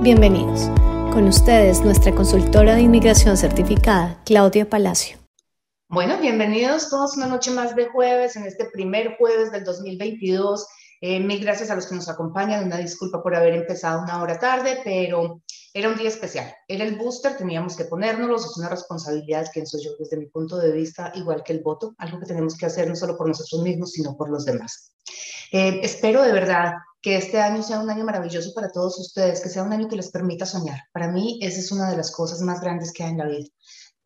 Bienvenidos. Con ustedes, nuestra consultora de inmigración certificada, Claudia Palacio. Bueno, bienvenidos todos una noche más de jueves, en este primer jueves del 2022. Eh, mil gracias a los que nos acompañan. Una disculpa por haber empezado una hora tarde, pero era un día especial. Era el booster, teníamos que ponérnoslo. Es una responsabilidad, soy yo desde mi punto de vista, igual que el voto, algo que tenemos que hacer no solo por nosotros mismos, sino por los demás. Eh, espero de verdad que este año sea un año maravilloso para todos ustedes, que sea un año que les permita soñar. Para mí, esa es una de las cosas más grandes que hay en la vida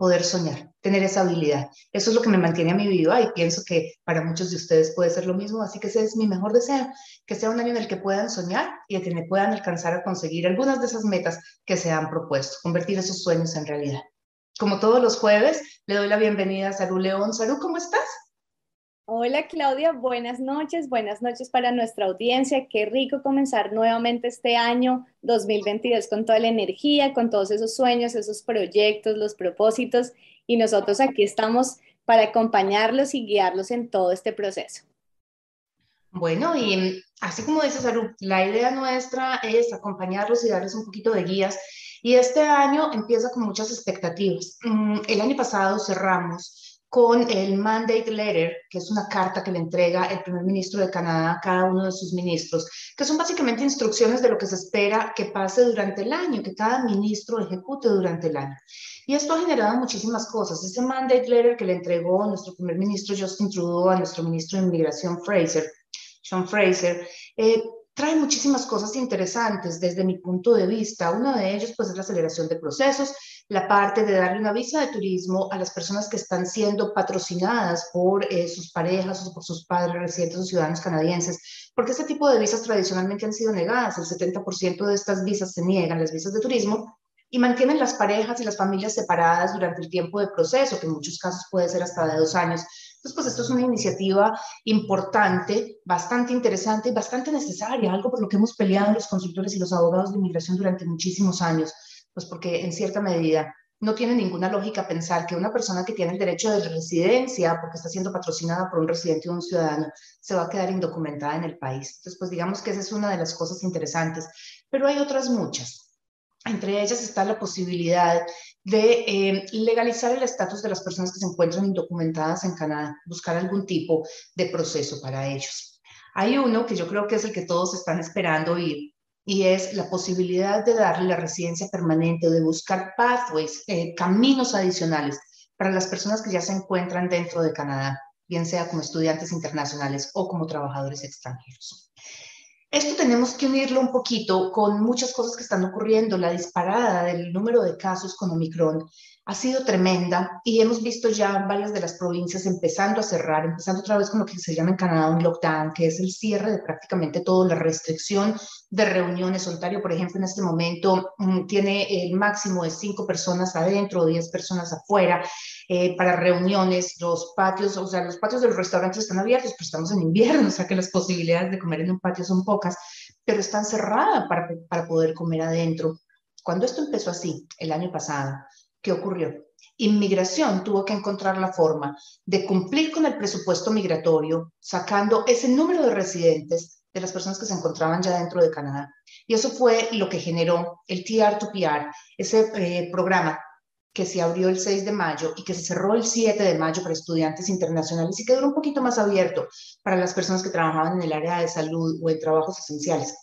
poder soñar, tener esa habilidad. Eso es lo que me mantiene a mi vida y pienso que para muchos de ustedes puede ser lo mismo, así que ese es mi mejor deseo, que sea un año en el que puedan soñar y en el que puedan alcanzar a conseguir algunas de esas metas que se han propuesto, convertir esos sueños en realidad. Como todos los jueves, le doy la bienvenida a Salud León. Salud, ¿cómo estás? Hola Claudia, buenas noches, buenas noches para nuestra audiencia. Qué rico comenzar nuevamente este año 2022 con toda la energía, con todos esos sueños, esos proyectos, los propósitos y nosotros aquí estamos para acompañarlos y guiarlos en todo este proceso. Bueno, y así como dice Salud, la idea nuestra es acompañarlos y darles un poquito de guías. Y este año empieza con muchas expectativas. Mm, el año pasado cerramos con el Mandate Letter, que es una carta que le entrega el primer ministro de Canadá a cada uno de sus ministros, que son básicamente instrucciones de lo que se espera que pase durante el año, que cada ministro ejecute durante el año. Y esto ha generado muchísimas cosas. Ese Mandate Letter que le entregó nuestro primer ministro Justin Trudeau a nuestro ministro de Inmigración Fraser, Sean Fraser, eh, trae muchísimas cosas interesantes desde mi punto de vista. Uno de ellos pues es la aceleración de procesos, la parte de darle una visa de turismo a las personas que están siendo patrocinadas por eh, sus parejas o por sus padres residentes o ciudadanos canadienses, porque este tipo de visas tradicionalmente han sido negadas. El 70% de estas visas se niegan, las visas de turismo, y mantienen las parejas y las familias separadas durante el tiempo de proceso, que en muchos casos puede ser hasta de dos años. Entonces, pues esto es una iniciativa importante, bastante interesante y bastante necesaria, algo por lo que hemos peleado los consultores y los abogados de inmigración durante muchísimos años pues porque en cierta medida no tiene ninguna lógica pensar que una persona que tiene el derecho de residencia, porque está siendo patrocinada por un residente o un ciudadano, se va a quedar indocumentada en el país. Entonces, pues digamos que esa es una de las cosas interesantes, pero hay otras muchas. Entre ellas está la posibilidad de eh, legalizar el estatus de las personas que se encuentran indocumentadas en Canadá, buscar algún tipo de proceso para ellos. Hay uno que yo creo que es el que todos están esperando y y es la posibilidad de darle la residencia permanente o de buscar pathways, eh, caminos adicionales para las personas que ya se encuentran dentro de Canadá, bien sea como estudiantes internacionales o como trabajadores extranjeros. Esto tenemos que unirlo un poquito con muchas cosas que están ocurriendo. La disparada del número de casos con Omicron ha sido tremenda y hemos visto ya varias de las provincias empezando a cerrar, empezando otra vez con lo que se llama en Canadá un lockdown, que es el cierre de prácticamente todo, la restricción de reuniones. Ontario, por ejemplo, en este momento mm, tiene el máximo de cinco personas adentro diez personas afuera eh, para reuniones. Los patios, o sea, los patios de los restaurantes están abiertos, pero estamos en invierno, o sea que las posibilidades de comer en un patio son pocas, pero están cerradas para, para poder comer adentro. Cuando esto empezó así, el año pasado, ¿qué ocurrió? Inmigración tuvo que encontrar la forma de cumplir con el presupuesto migratorio, sacando ese número de residentes de las personas que se encontraban ya dentro de Canadá. Y eso fue lo que generó el TR2PR, ese eh, programa que se abrió el 6 de mayo y que se cerró el 7 de mayo para estudiantes internacionales y quedó un poquito más abierto para las personas que trabajaban en el área de salud o en trabajos esenciales.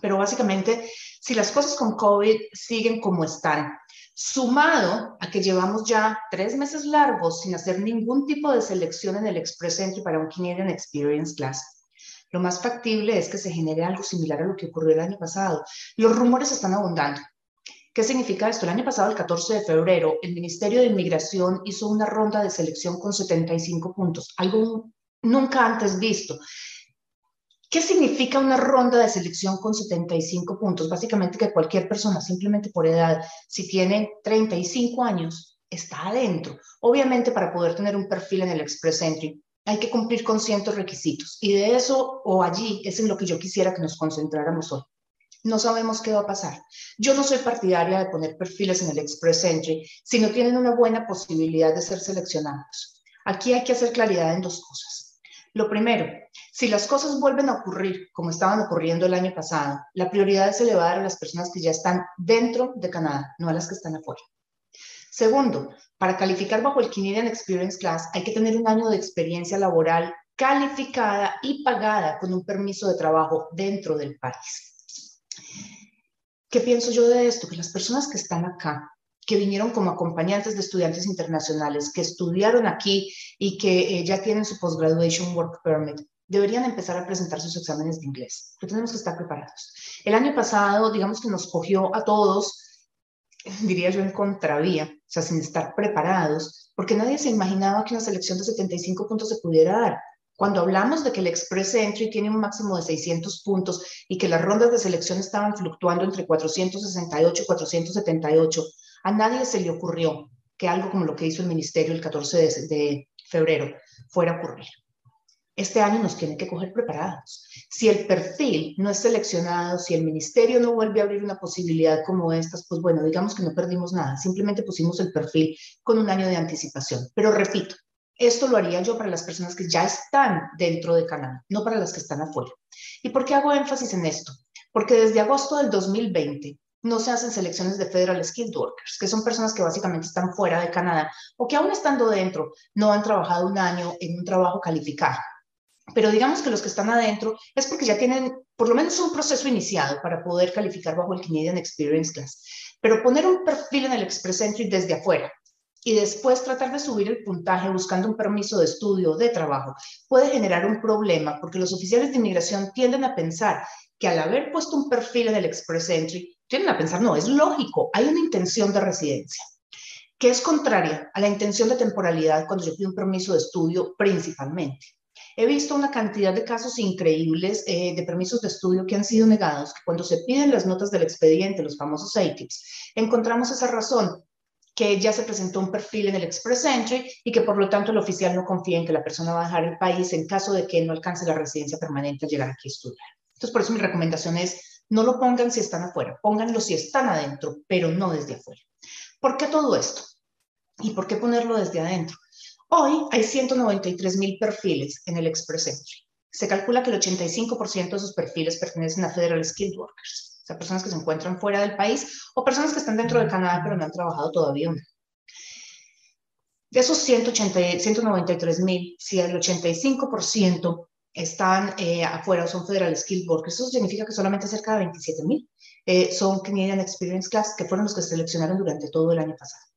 Pero básicamente, si las cosas con COVID siguen como están, sumado a que llevamos ya tres meses largos sin hacer ningún tipo de selección en el Express Entry para un Canadian Experience Class. Lo más factible es que se genere algo similar a lo que ocurrió el año pasado. Los rumores están abundando. ¿Qué significa esto? El año pasado, el 14 de febrero, el Ministerio de Inmigración hizo una ronda de selección con 75 puntos, algo nunca antes visto. ¿Qué significa una ronda de selección con 75 puntos? Básicamente que cualquier persona, simplemente por edad, si tiene 35 años, está adentro. Obviamente para poder tener un perfil en el Express Entry hay que cumplir con ciertos requisitos y de eso o allí es en lo que yo quisiera que nos concentráramos hoy. No sabemos qué va a pasar. Yo no soy partidaria de poner perfiles en el Express Entry si no tienen una buena posibilidad de ser seleccionados. Aquí hay que hacer claridad en dos cosas. Lo primero, Si las cosas vuelven a ocurrir como estaban ocurriendo el año pasado, la prioridad es elevar a las personas que ya están dentro de Canadá, no a las que están afuera. Segundo, para calificar bajo el Canadian Experience Class hay que tener un año de experiencia laboral calificada y pagada con un permiso de trabajo dentro del país. ¿Qué pienso yo de esto? Que las personas que están acá, que vinieron como acompañantes de estudiantes internacionales, que estudiaron aquí y que eh, ya tienen su postgraduation work permit, deberían empezar a presentar sus exámenes de inglés, tenemos que estar preparados. El año pasado, digamos que nos cogió a todos diría yo, en contravía, sea, sin estar preparados, porque nadie se imaginaba que una selección de 75 puntos se pudiera dar. Cuando hablamos de que el Express Entry tiene un máximo de 600 puntos y que las rondas de selección estaban fluctuando entre 468 y 478, a nadie se le ocurrió que algo como lo que hizo el ministerio el 14 de, de febrero fuera a ocurrir. Este año nos tienen que coger preparados. Si el perfil no es seleccionado, si el ministerio no vuelve a abrir una posibilidad como estas, pues bueno, digamos que no perdimos nada, simplemente pusimos el perfil con un año de anticipación. Pero repito, esto lo haría yo para las personas que ya están dentro de Canadá, no para las que están afuera. ¿Y por qué hago énfasis en esto? Porque desde agosto del 2020 no se hacen selecciones de Federal Skilled Workers, que son personas que básicamente están fuera de Canadá o que aún estando dentro no han trabajado un año en un trabajo calificado. Pero digamos que los que están adentro es porque ya tienen por lo menos un proceso iniciado para poder calificar bajo el Canadian Experience Class. Pero poner un perfil en el Express Entry desde afuera y después tratar de subir el puntaje buscando un permiso de estudio o de trabajo puede generar un problema porque los oficiales de inmigración tienden a pensar que al haber puesto un perfil en el Express Entry, tienden a pensar, no, es lógico, hay una intención de residencia que es contraria a la intención de temporalidad cuando yo pido un permiso de estudio principalmente. He visto una cantidad de casos increíbles eh, de permisos de estudio que han sido negados, cuando se piden las notas del expediente, los famosos ATIPs, encontramos esa razón, que ya se presentó un perfil en el Express Entry y que por lo tanto el oficial no confía en que la persona va a dejar el país en caso de que no alcance la residencia permanente al llegar aquí a estudiar. Entonces, por eso mi recomendación es, no lo pongan si están afuera, pónganlo si están adentro, pero no desde afuera. ¿Por qué todo esto? ¿Y por qué ponerlo desde adentro? Hoy hay 193 mil perfiles en el Express Entry. Se calcula que el 85% de esos perfiles pertenecen a Federal Skilled Workers, o sea, personas que se encuentran fuera del país o personas que están dentro de Canadá pero no han trabajado todavía De esos 193 mil, si el 85% están eh, afuera o son Federal Skilled Workers, eso significa que solamente cerca de 27 mil eh, son Canadian Experience Class, que fueron los que se seleccionaron durante todo el año pasado.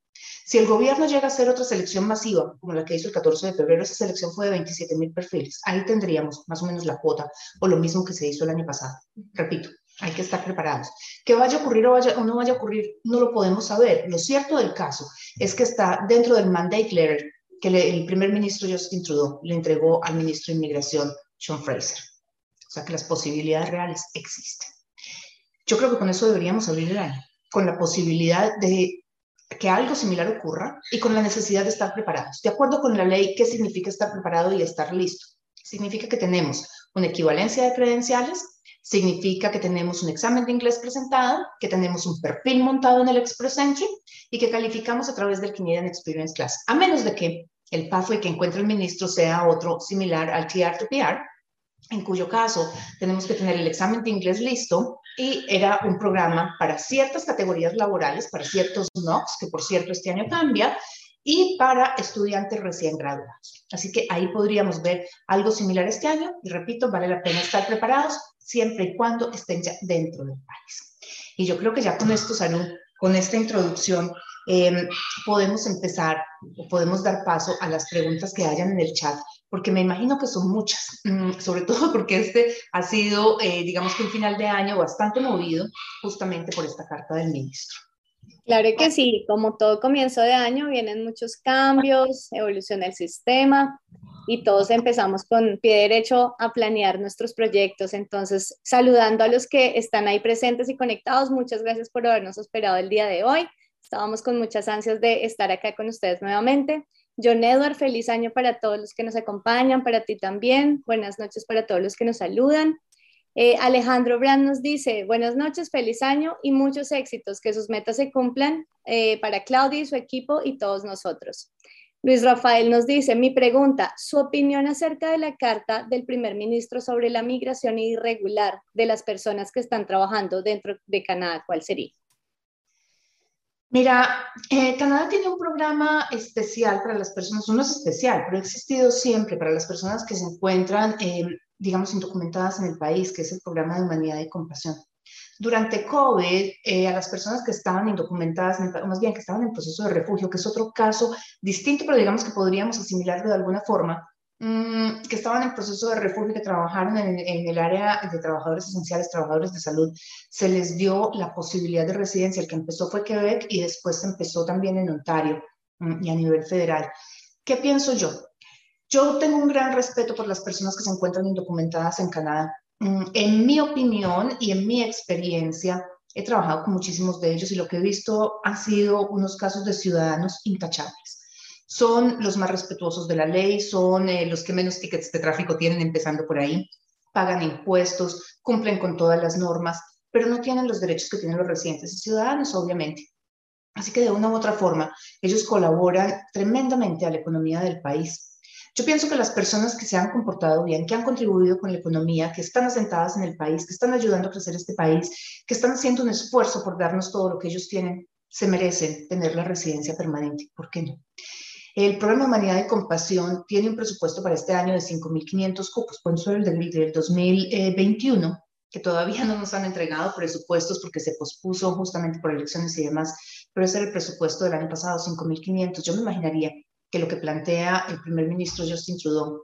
Si el gobierno llega a hacer otra selección masiva, como la que hizo el 14 de febrero, esa selección fue de 27 mil perfiles. Ahí tendríamos más o menos la cuota o lo mismo que se hizo el año pasado. Repito, hay que estar preparados. Que vaya a ocurrir o, no vaya a ocurrir, no lo podemos saber. Lo cierto del caso es que está dentro del mandate letter que el primer ministro Justin Trudeau le entregó al ministro de Inmigración, Sean Fraser. O sea que las posibilidades reales existen. Yo creo que con eso deberíamos abrir el año, con la posibilidad de que algo similar ocurra y con la necesidad de estar preparados. De acuerdo con la ley, ¿qué significa estar preparado y estar listo? Significa que tenemos una equivalencia de credenciales, significa que tenemos un examen de inglés presentado, que tenemos un perfil montado en el Express Entry y que calificamos a través del Canadian Experience Class, a menos de que el pathway que encuentre el ministro sea otro similar al TR to PR, en cuyo caso tenemos que tener el examen de inglés listo y era un programa para ciertas categorías laborales, para ciertos NOCs, que por cierto este año cambia, y para estudiantes recién graduados. Así que ahí podríamos ver algo similar este año y repito, vale la pena estar preparados siempre y cuando estén ya dentro del país. Y yo creo que ya con esto, Salud, con esta introducción, em, podemos empezar o podemos dar paso a las preguntas que hayan en el chat porque me imagino que son muchas, mm, sobre todo porque este ha sido, eh, digamos que un final de año bastante movido justamente por esta carta del ministro. Claro que sí, como todo comienzo de año vienen muchos cambios, evoluciona el sistema y todos empezamos con pie derecho a planear nuestros proyectos. Entonces, saludando a los que están ahí presentes y conectados, muchas gracias por habernos esperado el día de hoy. Estábamos con muchas ansias de estar acá con ustedes nuevamente. John Edward, feliz año para todos los que nos acompañan, para ti también. Buenas noches para todos los que nos saludan. Eh, Alejandro Brand nos dice, buenas noches, feliz año y muchos éxitos, que sus metas se cumplan eh, para Claudia y su equipo y todos nosotros. Luis Rafael nos dice, mi pregunta, su opinión acerca de la carta del primer ministro sobre la migración irregular de las personas que están trabajando dentro de Canadá, ¿cuál sería? Mira, eh, Canadá tiene un programa especial para las personas, no es especial, pero ha existido siempre para las personas que se encuentran, eh, digamos, indocumentadas en el país, que es el programa de humanidad y compasión. Durante COVID, eh, a las personas que estaban indocumentadas, más bien que estaban en proceso de refugio, que es otro caso distinto, pero digamos que podríamos asimilarlo de alguna forma, mm, que estaban en proceso de refugio, que trabajaron en, el área de trabajadores esenciales, trabajadores de salud, se les dio la posibilidad de residencia. El que empezó fue Quebec y después empezó también en Ontario mm, y a nivel federal. ¿Qué pienso yo? Yo tengo un gran respeto por las personas que se encuentran indocumentadas en Canadá. Mm, en mi opinión y en mi experiencia, he trabajado con muchísimos de ellos y lo que he visto han sido unos casos de ciudadanos intachables. Son los más respetuosos de la ley, son eh, los que menos tickets de tráfico tienen, empezando por ahí, pagan impuestos, cumplen con todas las normas, pero no tienen los derechos que tienen los residentes y ciudadanos, obviamente. Así que de una u otra forma, ellos colaboran tremendamente a la economía del país. Yo pienso que las personas que se han comportado bien, que han contribuido con la economía, que están asentadas en el país, que están ayudando a crecer este país, que están haciendo un esfuerzo por darnos todo lo que ellos tienen, se merecen tener la residencia permanente. ¿Por qué no? El programa Humanidad y Compasión tiene un presupuesto para este año de 5.500 cupos, por eso el del 2021, que todavía no nos han entregado presupuestos porque se pospuso justamente por elecciones y demás, pero ese era el presupuesto del año pasado, 5.500. Yo me imaginaría que lo que plantea el primer ministro Justin Trudeau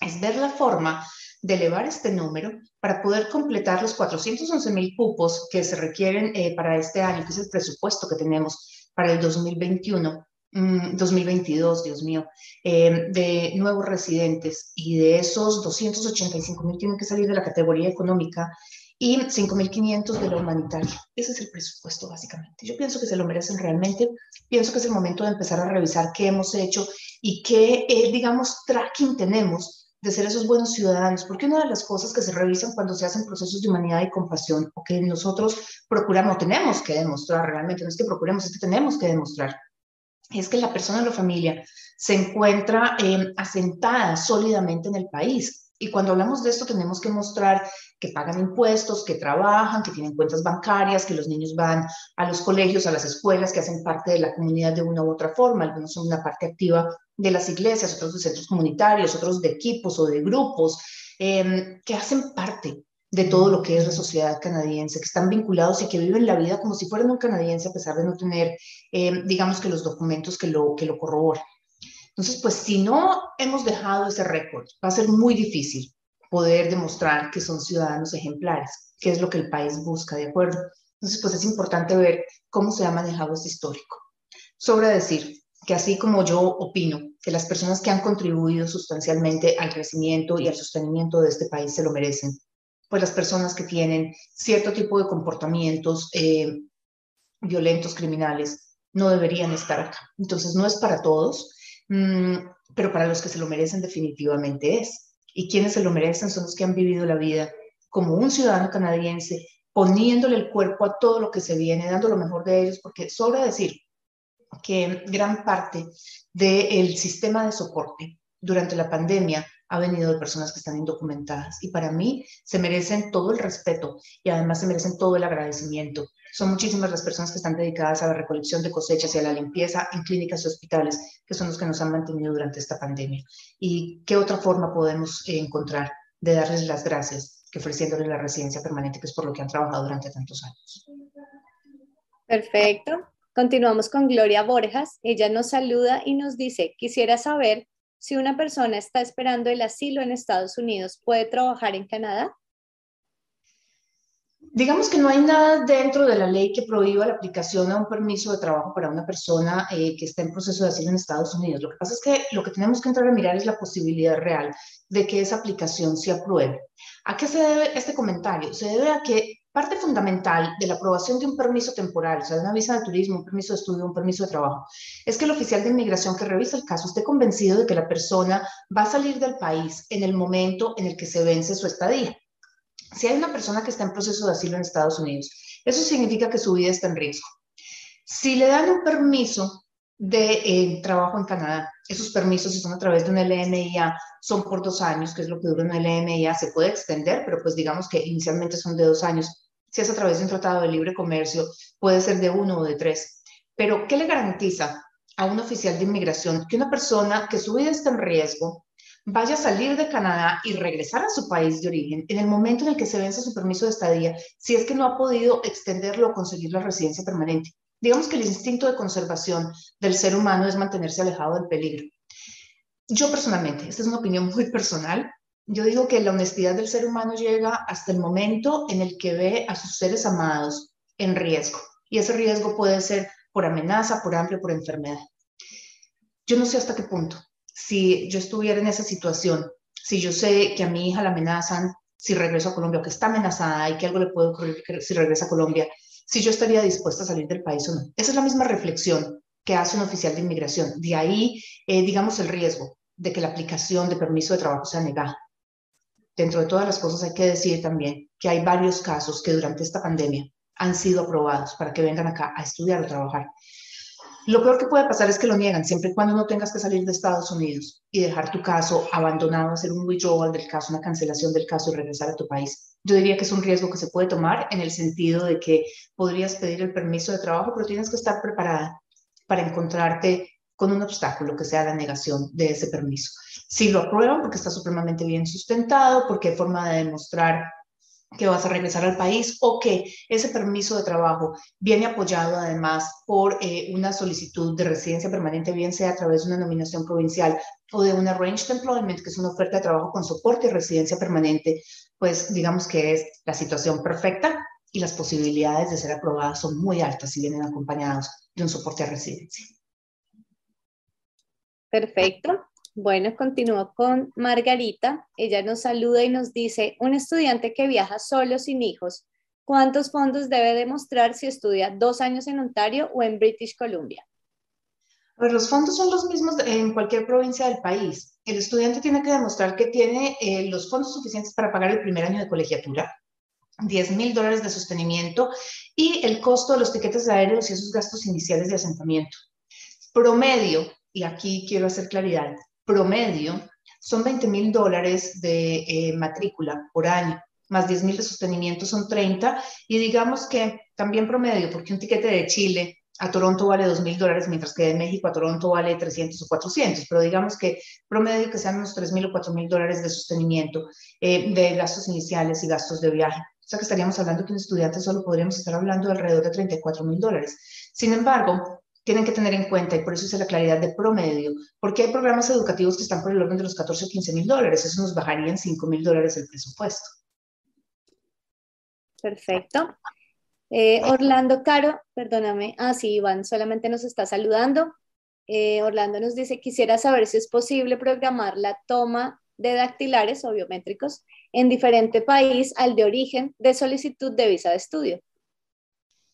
es ver la forma de elevar este número para poder completar los 411 mil cupos que se requieren eh, para este año, que es el presupuesto que tenemos para el 2021. 2022, mm, Dios mío, eh, de nuevos residentes y de esos 285 mil tienen que salir de la categoría económica y 5.500 de la humanitaria. Ese es el presupuesto, básicamente. Yo pienso que se lo merecen realmente. Pienso que es el momento de empezar a revisar qué hemos hecho y qué, eh, digamos, tracking tenemos de ser esos buenos ciudadanos, porque una de las cosas que se revisan cuando se hacen procesos de humanidad y compasión, o que nosotros procuramos, tenemos que demostrar realmente, no es que procuremos, es que tenemos que demostrar, es que la persona o la familia se encuentra eh, asentada sólidamente en el país, y cuando hablamos de esto tenemos que mostrar que pagan impuestos, que trabajan, que tienen cuentas bancarias, que los niños van a los colegios, a las escuelas, que hacen parte de la comunidad de una u otra forma. Algunos son una parte activa de las iglesias, otros de centros comunitarios, otros de equipos o de grupos, em, que hacen parte de todo lo que es la sociedad canadiense, que están vinculados y que viven la vida como si fueran un canadiense a pesar de no tener, em, digamos que los documentos que lo, que lo corroboran. Entonces, pues si no hemos dejado ese récord, va a ser muy difícil poder demostrar que son ciudadanos ejemplares, que es lo que el país busca, ¿de acuerdo? Entonces, pues es importante ver cómo se ha manejado este histórico. Sobra decir que así como yo opino que las personas que han contribuido sustancialmente al crecimiento y al sostenimiento de este país se lo merecen, pues las personas que tienen cierto tipo de comportamientos eh, violentos, criminales, no deberían estar acá. Entonces, no es para todos. Mm, pero para los que se lo merecen definitivamente es. Y quienes se lo merecen son los que han vivido la vida como un ciudadano canadiense, poniéndole el cuerpo a todo lo que se viene, dando lo mejor de ellos, porque sobra decir que gran parte del sistema de soporte durante la pandemia ha venido de personas que están indocumentadas y para mí se merecen todo el respeto y además se merecen todo el agradecimiento. Son muchísimas las personas que están dedicadas a la recolección de cosechas y a la limpieza en clínicas y hospitales, que son los que nos han mantenido durante esta pandemia. ¿Y qué otra forma podemos encontrar de darles las gracias que ofreciéndoles la residencia permanente, que es por lo que han trabajado durante tantos años? Perfecto. Continuamos con Gloria Borjas. Ella nos saluda y nos dice, quisiera saber si una persona está esperando el asilo en Estados Unidos, ¿puede trabajar en Canadá? Digamos que no hay nada dentro de la ley que prohíba la aplicación a un permiso de trabajo para una persona eh, que está en proceso de asilo en Estados Unidos. Lo que pasa es que lo que tenemos que entrar a mirar es la posibilidad real de que esa aplicación se apruebe. ¿A qué se debe este comentario? Se debe a que Parte fundamental de la aprobación de un permiso temporal, o sea, de una visa de turismo, un permiso de estudio, un permiso de trabajo, es que el oficial de inmigración que revisa el caso esté convencido de que la persona va a salir del país en el momento en el que se vence su estadía. Si hay una persona que está en proceso de asilo en Estados Unidos, eso significa que su vida está en riesgo. Si le dan un permiso de eh, trabajo en Canadá. Esos permisos, son a través de un LMIA, son por dos años, que es lo que dura un LMIA. Se puede extender, pero pues digamos que inicialmente son de dos años. Si es a través de un tratado de libre comercio, puede ser de uno o de tres. Pero, ¿qué le garantiza a un oficial de inmigración que una persona que su vida está en riesgo vaya a salir de Canadá y regresar a su país de origen en el momento en el que se vence su permiso de estadía, si es que no ha podido extenderlo o conseguir la residencia permanente? Digamos que el instinto de conservación del ser humano es mantenerse alejado del peligro. Yo personalmente, esta es una opinión muy personal, yo digo que la honestidad del ser humano llega hasta el momento en el que ve a sus seres amados en riesgo. Y ese riesgo puede ser por amenaza, por hambre, por enfermedad. Yo no sé hasta qué punto. Si yo estuviera en esa situación, si yo sé que a mi hija la amenazan si regreso a Colombia o que está amenazada y que algo le puede ocurrir si regresa a Colombia, si yo estaría dispuesta a salir del país o no. Esa es la misma reflexión que hace un oficial de inmigración. De ahí, eh, digamos, el riesgo de que la aplicación de permiso de trabajo sea negada. Dentro de todas las cosas hay que decir también que hay varios casos que durante esta pandemia han sido aprobados para que vengan acá a estudiar o trabajar. Lo peor que puede pasar es que lo niegan siempre y cuando no tengas que salir de Estados Unidos y dejar tu caso abandonado, hacer un withdrawal del caso, una cancelación del caso y regresar a tu país. Yo diría que es un riesgo que se puede tomar en el sentido de que podrías pedir el permiso de trabajo, pero tienes que estar preparada para encontrarte con un obstáculo que sea la negación de ese permiso. Si lo aprueban porque está supremamente bien sustentado, porque hay forma de demostrar que vas a regresar al país o que ese permiso de trabajo viene apoyado además por eh, una solicitud de residencia permanente, bien sea a través de una nominación provincial o de un arranged employment, que es una oferta de trabajo con soporte y residencia permanente, pues digamos que es la situación perfecta y las posibilidades de ser aprobadas son muy altas si vienen acompañados de un soporte a residencia. Perfecto. Bueno, continúo con Margarita. Ella nos saluda y nos dice, un estudiante que viaja solo sin hijos, ¿cuántos fondos debe demostrar si estudia dos años en Ontario o en British Columbia? Pues los fondos son los mismos en cualquier provincia del país. El estudiante tiene que demostrar que tiene eh, los fondos suficientes para pagar el primer año de colegiatura, 10 mil dólares de sostenimiento y el costo de los tiquetes aéreos y esos gastos iniciales de asentamiento. Promedio, y aquí quiero hacer claridad, promedio son 20 mil dólares de eh, matrícula por año, más 10 mil de sostenimiento son 30, y digamos que también promedio, porque un tiquete de Chile a Toronto vale 2 mil dólares, mientras que de México a Toronto vale 300 o 400, pero digamos que promedio que sean unos 3 mil o 4 mil dólares de sostenimiento eh, de gastos iniciales y gastos de viaje. O sea que estaríamos hablando que un estudiante solo podríamos estar hablando de alrededor de 34 mil dólares. Sin embargo, tienen que tener en cuenta, y por eso es la claridad de promedio, porque hay programas educativos que están por el orden de los 14 o 15 mil dólares, eso nos bajaría en 5 mil dólares el presupuesto. Perfecto. Eh, Orlando Caro, perdóname, ah sí, Iván solamente nos está saludando. Eh, Orlando nos dice, quisiera saber si es posible programar la toma de dactilares o biométricos en diferente país al de origen de solicitud de visa de estudio.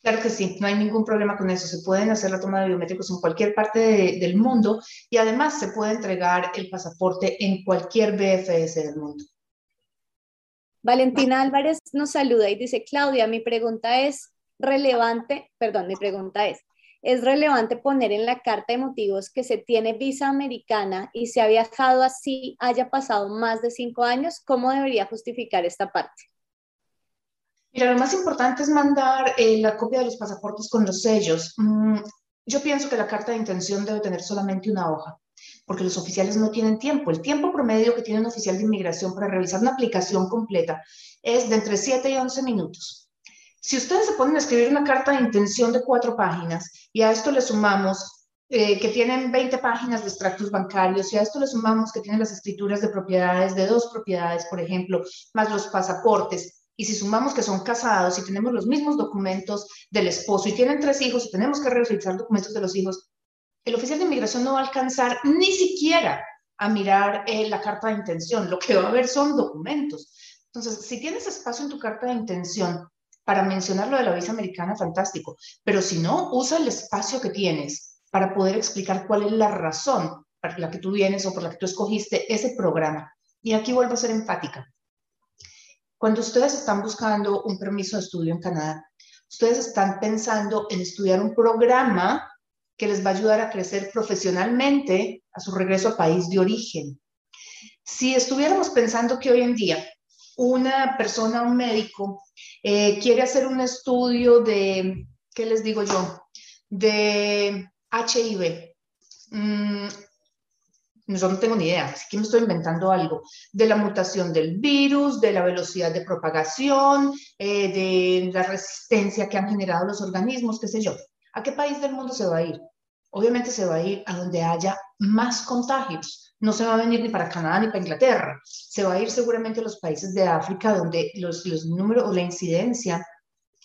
Claro que sí, no hay ningún problema con eso. Se pueden hacer la toma de biométricos en cualquier parte del mundo y además se puede entregar el pasaporte en cualquier BFS del mundo. Valentina Álvarez nos saluda y dice, Claudia, mi pregunta es relevante, perdón, mi pregunta es, ¿es relevante poner en la carta de motivos que se tiene visa americana y se ha viajado así, haya pasado más de cinco años? ¿Cómo debería justificar esta parte? Mira, lo más importante es mandar eh, la copia de los pasaportes con los sellos. Mm, yo pienso que la carta de intención debe tener solamente una hoja, porque los oficiales no tienen tiempo. El tiempo promedio que tiene un oficial de inmigración para revisar una aplicación completa es de entre 7 y 11 minutos. Si ustedes se ponen a escribir una carta de intención de cuatro páginas y a esto le sumamos eh, que tienen 20 páginas de extractos bancarios y a esto le sumamos que tienen las escrituras de propiedades de dos propiedades, por ejemplo, más los pasaportes, y si sumamos que son casados y tenemos los mismos documentos del esposo y tienen tres hijos y tenemos que revisar documentos de los hijos, el oficial de inmigración no va a alcanzar ni siquiera a mirar eh, la carta de intención. Lo que va a ver son documentos. Entonces, si tienes espacio en tu carta de intención para mencionar lo de la visa americana, fantástico. Pero si no, usa el espacio que tienes para poder explicar cuál es la razón para la que tú vienes o por la que tú escogiste ese programa. Y aquí vuelvo a ser enfática. Cuando ustedes están buscando un permiso de estudio en Canadá, ustedes están pensando en estudiar un programa que les va a ayudar a crecer profesionalmente a su regreso a país de origen. Si estuviéramos pensando que hoy en día una persona, un médico, eh, quiere hacer un estudio de, ¿qué les digo yo? De HIV. Yo no tengo ni idea, así que me estoy inventando algo, de la mutación del virus, de la velocidad de propagación, eh, de la resistencia que han generado los organismos, qué sé yo. ¿A qué país del mundo se va a ir? Obviamente se va a ir a donde haya más contagios. No se va a venir ni para Canadá ni para Inglaterra. Se va a ir seguramente a los países de África donde los, los números o la incidencia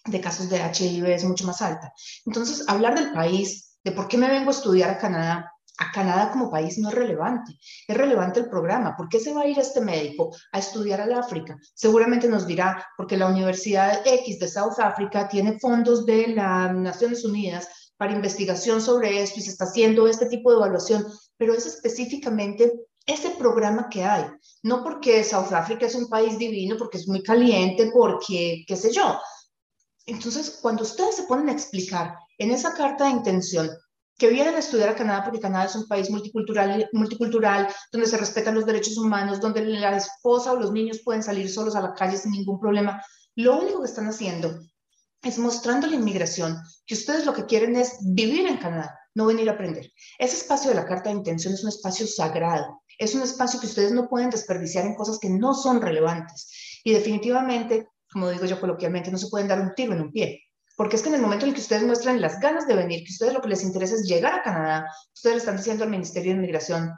de casos de HIV es mucho más alta. Entonces, hablar del país, de por qué me vengo a estudiar a Canadá, a Canadá como país no es relevante. Es relevante el programa. ¿Por qué se va a ir este médico a estudiar al África? Seguramente nos dirá, porque la Universidad X de South Africa tiene fondos de las Naciones Unidas para investigación sobre esto y se está haciendo este tipo de evaluación, pero es específicamente ese programa que hay. No porque South Africa es un país divino, porque es muy caliente, porque qué sé yo. Entonces, cuando ustedes se ponen a explicar en esa carta de intención que vienen a estudiar a Canadá porque Canadá es un país multicultural, multicultural, donde se respetan los derechos humanos, donde la esposa o los niños pueden salir solos a la calle sin ningún problema. Lo único que están haciendo es mostrando la inmigración que ustedes lo que quieren es vivir en Canadá, no venir a aprender. Ese espacio de la carta de intención es un espacio sagrado, es un espacio que ustedes no pueden desperdiciar en cosas que no son relevantes. Y definitivamente, como digo yo coloquialmente, no se pueden dar un tiro en un pie. Porque es que en el momento en que ustedes muestran las ganas de venir, que ustedes lo que les interesa es llegar a Canadá, ustedes le están diciendo al Ministerio de Inmigración,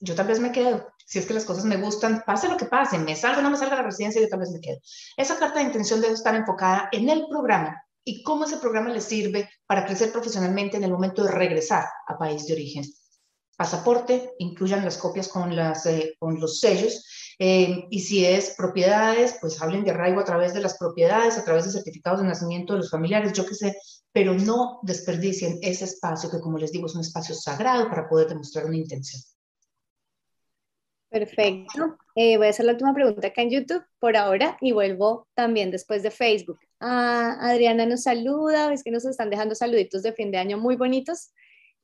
yo tal vez me quedo, si es que las cosas me gustan, pase lo que pase, me salga o no me salga la residencia, yo tal vez me quedo. Esa carta de intención debe estar enfocada en el programa y cómo ese programa les sirve para crecer profesionalmente en el momento de regresar a país de origen. Pasaporte, incluyan las copias con, las, eh, con los sellos eh, y si es propiedades, pues hablen de arraigo a través de las propiedades, a través de certificados de nacimiento de los familiares, yo qué sé, pero no desperdicien ese espacio que, como les digo, es un espacio sagrado para poder demostrar una intención. Perfecto. Eh, voy a hacer la última pregunta acá en YouTube por ahora y vuelvo también después de Facebook. Ah, Adriana nos saluda, es que nos están dejando saluditos de fin de año muy bonitos.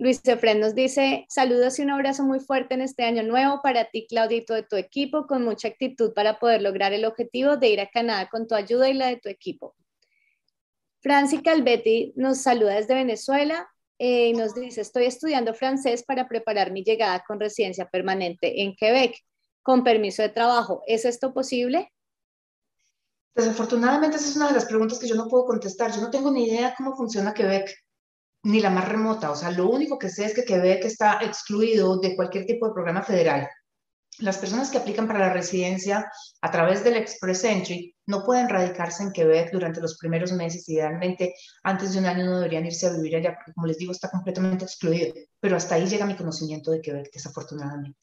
Luis Efren nos dice, saludos y un abrazo muy fuerte en este año nuevo para ti, Claudito, de tu equipo, con mucha actitud para poder lograr el objetivo de ir a Canadá con tu ayuda y la de tu equipo. Franci Calvetti nos saluda desde Venezuela. Eh, y nos dice, estoy estudiando francés para preparar mi llegada con residencia permanente en Quebec, con permiso de trabajo. ¿Es esto posible? Desafortunadamente, esa es una de las preguntas que yo no puedo contestar. Yo no tengo ni idea cómo funciona Quebec, ni la más remota. O sea, lo único que sé es que Quebec está excluido de cualquier tipo de programa federal las personas que aplican para la residencia a través del Express Entry no pueden radicarse en Quebec durante los primeros meses. Idealmente, antes de un año no deberían irse a vivir allá, porque como les digo, está completamente excluido. Pero hasta ahí llega mi conocimiento de Quebec, desafortunadamente.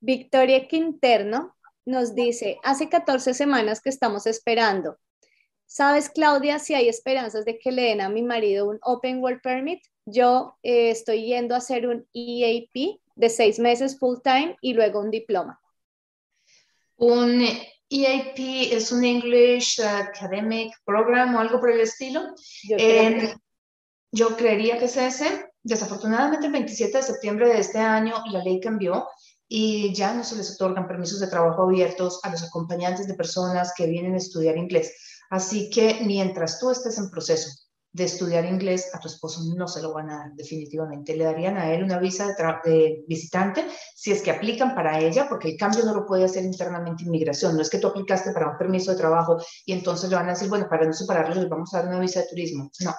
Victoria Quinterno nos dice, hace 14 semanas que estamos esperando. ¿Sabes, Claudia, si hay esperanzas de que le den a mi marido un Open Work Permit? Yo eh, estoy yendo a hacer un EAP de seis meses full time y luego un diploma. Un EAP es un English Academic Program o algo por el estilo. Yo, eh, yo creería que es ese. Desafortunadamente, el 27 de septiembre de este año la ley cambió y ya no se les otorgan permisos de trabajo abiertos a los acompañantes de personas que vienen a estudiar inglés. Así que mientras tú estés en proceso de estudiar inglés, a tu esposo no se lo van a dar definitivamente. Le darían a él una visa de, visitante si es que aplican para ella, porque el cambio no lo puede hacer internamente inmigración. No es que tú aplicaste para un permiso de trabajo y entonces le van a decir, bueno, para no separarlos les vamos a dar una visa de turismo. No,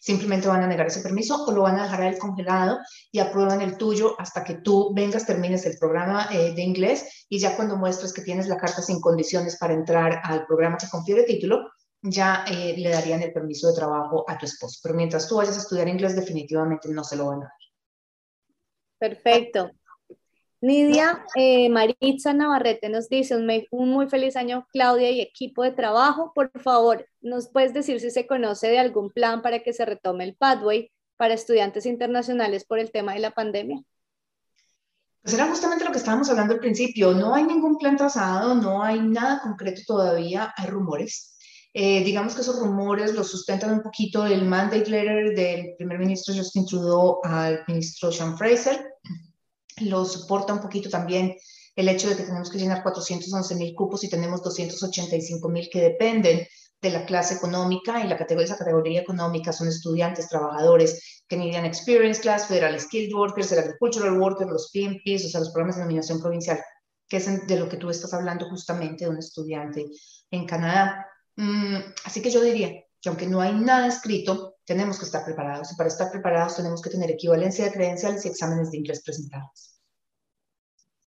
simplemente van a negar ese permiso o lo van a dejar a él congelado y aprueban el tuyo hasta que tú vengas, termines el programa eh, de inglés y ya cuando muestres que tienes la carta sin condiciones para entrar al programa que confiere título, ya eh, le darían el permiso de trabajo a tu esposo. Pero mientras tú vayas a estudiar inglés, definitivamente no se lo van a dar. Perfecto. Nidia eh, Maritza Navarrete nos dice un, un, muy feliz año, Claudia y equipo de trabajo. Por favor, ¿nos puedes decir si se conoce de algún plan para que se retome el pathway para estudiantes internacionales por el tema de la pandemia? Pues era justamente lo que estábamos hablando al principio. No hay ningún plan trazado, no hay nada concreto todavía, hay rumores. Eh, digamos que esos rumores los sustentan un poquito el mandate letter del primer ministro Justin Trudeau al ministro Sean Fraser. Lo soporta un poquito también el hecho de que tenemos que llenar 411 mil cupos y tenemos 285 mil que dependen de la clase económica y la categoría, esa categoría económica son estudiantes, trabajadores, Canadian Experience Class, Federal Skilled Workers, el Agricultural Workers, los PMPs, o sea, los programas de nominación provincial, que es de lo que tú estás hablando justamente de un estudiante en Canadá. Mm, así que yo diría que aunque no hay nada escrito, tenemos que estar preparados y para estar preparados tenemos que tener equivalencia de credenciales y exámenes de inglés presentados.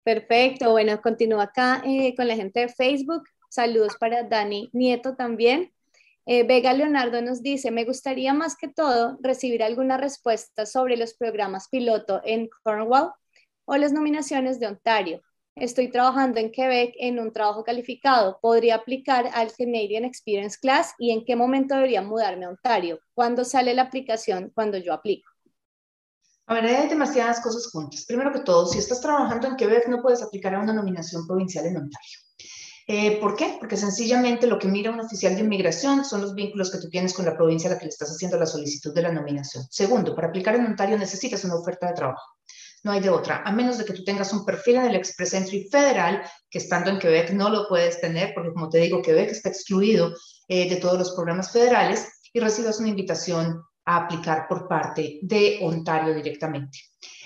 Perfecto, bueno, continúo acá eh, con la gente de Facebook. Saludos para Dani Nieto también. Eh, Vega Leonardo nos dice, me gustaría más que todo recibir alguna respuesta sobre los programas piloto en Cornwall o las nominaciones de Ontario. Estoy trabajando en Quebec en un trabajo calificado. ¿Podría aplicar al Canadian Experience Class y en qué momento debería mudarme a Ontario? ¿Cuándo sale la aplicación? Cuando yo aplico. A ver, hay demasiadas cosas juntas. Primero que todo, si estás trabajando en Quebec, no puedes aplicar a una nominación provincial en Ontario. Eh, ¿Por qué? Porque sencillamente lo que mira un oficial de inmigración son los vínculos que tú tienes con la provincia a la que le estás haciendo la solicitud de la nominación. Segundo, para aplicar en Ontario necesitas una oferta de trabajo. No hay de otra, a menos de que tú tengas un perfil en el Express Entry federal, que estando en Quebec no lo puedes tener, porque como te digo, Quebec está excluido eh, de todos los programas federales y recibas una invitación a aplicar por parte de Ontario directamente.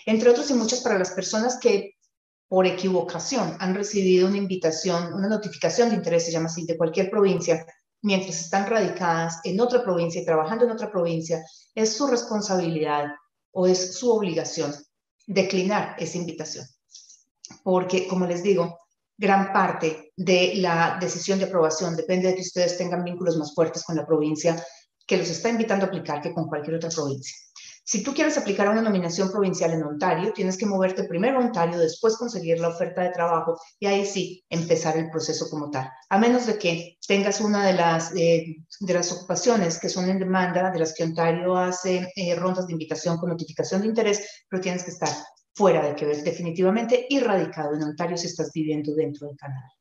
Entre otros y muchas para las personas que por equivocación han recibido una invitación, una notificación de interés, se llama así, de cualquier provincia, mientras están radicadas en otra provincia y trabajando en otra provincia, es su responsabilidad o es su obligación declinar esa invitación. Porque, como les digo, gran parte de la decisión de aprobación depende de que ustedes tengan vínculos más fuertes con la provincia que los está invitando a aplicar que con cualquier otra provincia. Si tú quieres aplicar a una nominación provincial en Ontario, tienes que moverte primero a Ontario, después conseguir la oferta de trabajo y ahí sí empezar el proceso como tal. A menos de que tengas una de las, eh, de las ocupaciones que son en demanda, de las que Ontario hace eh, rondas de invitación con notificación de interés, pero tienes que estar fuera de Quebec definitivamente y en Ontario si estás viviendo dentro de Canadá.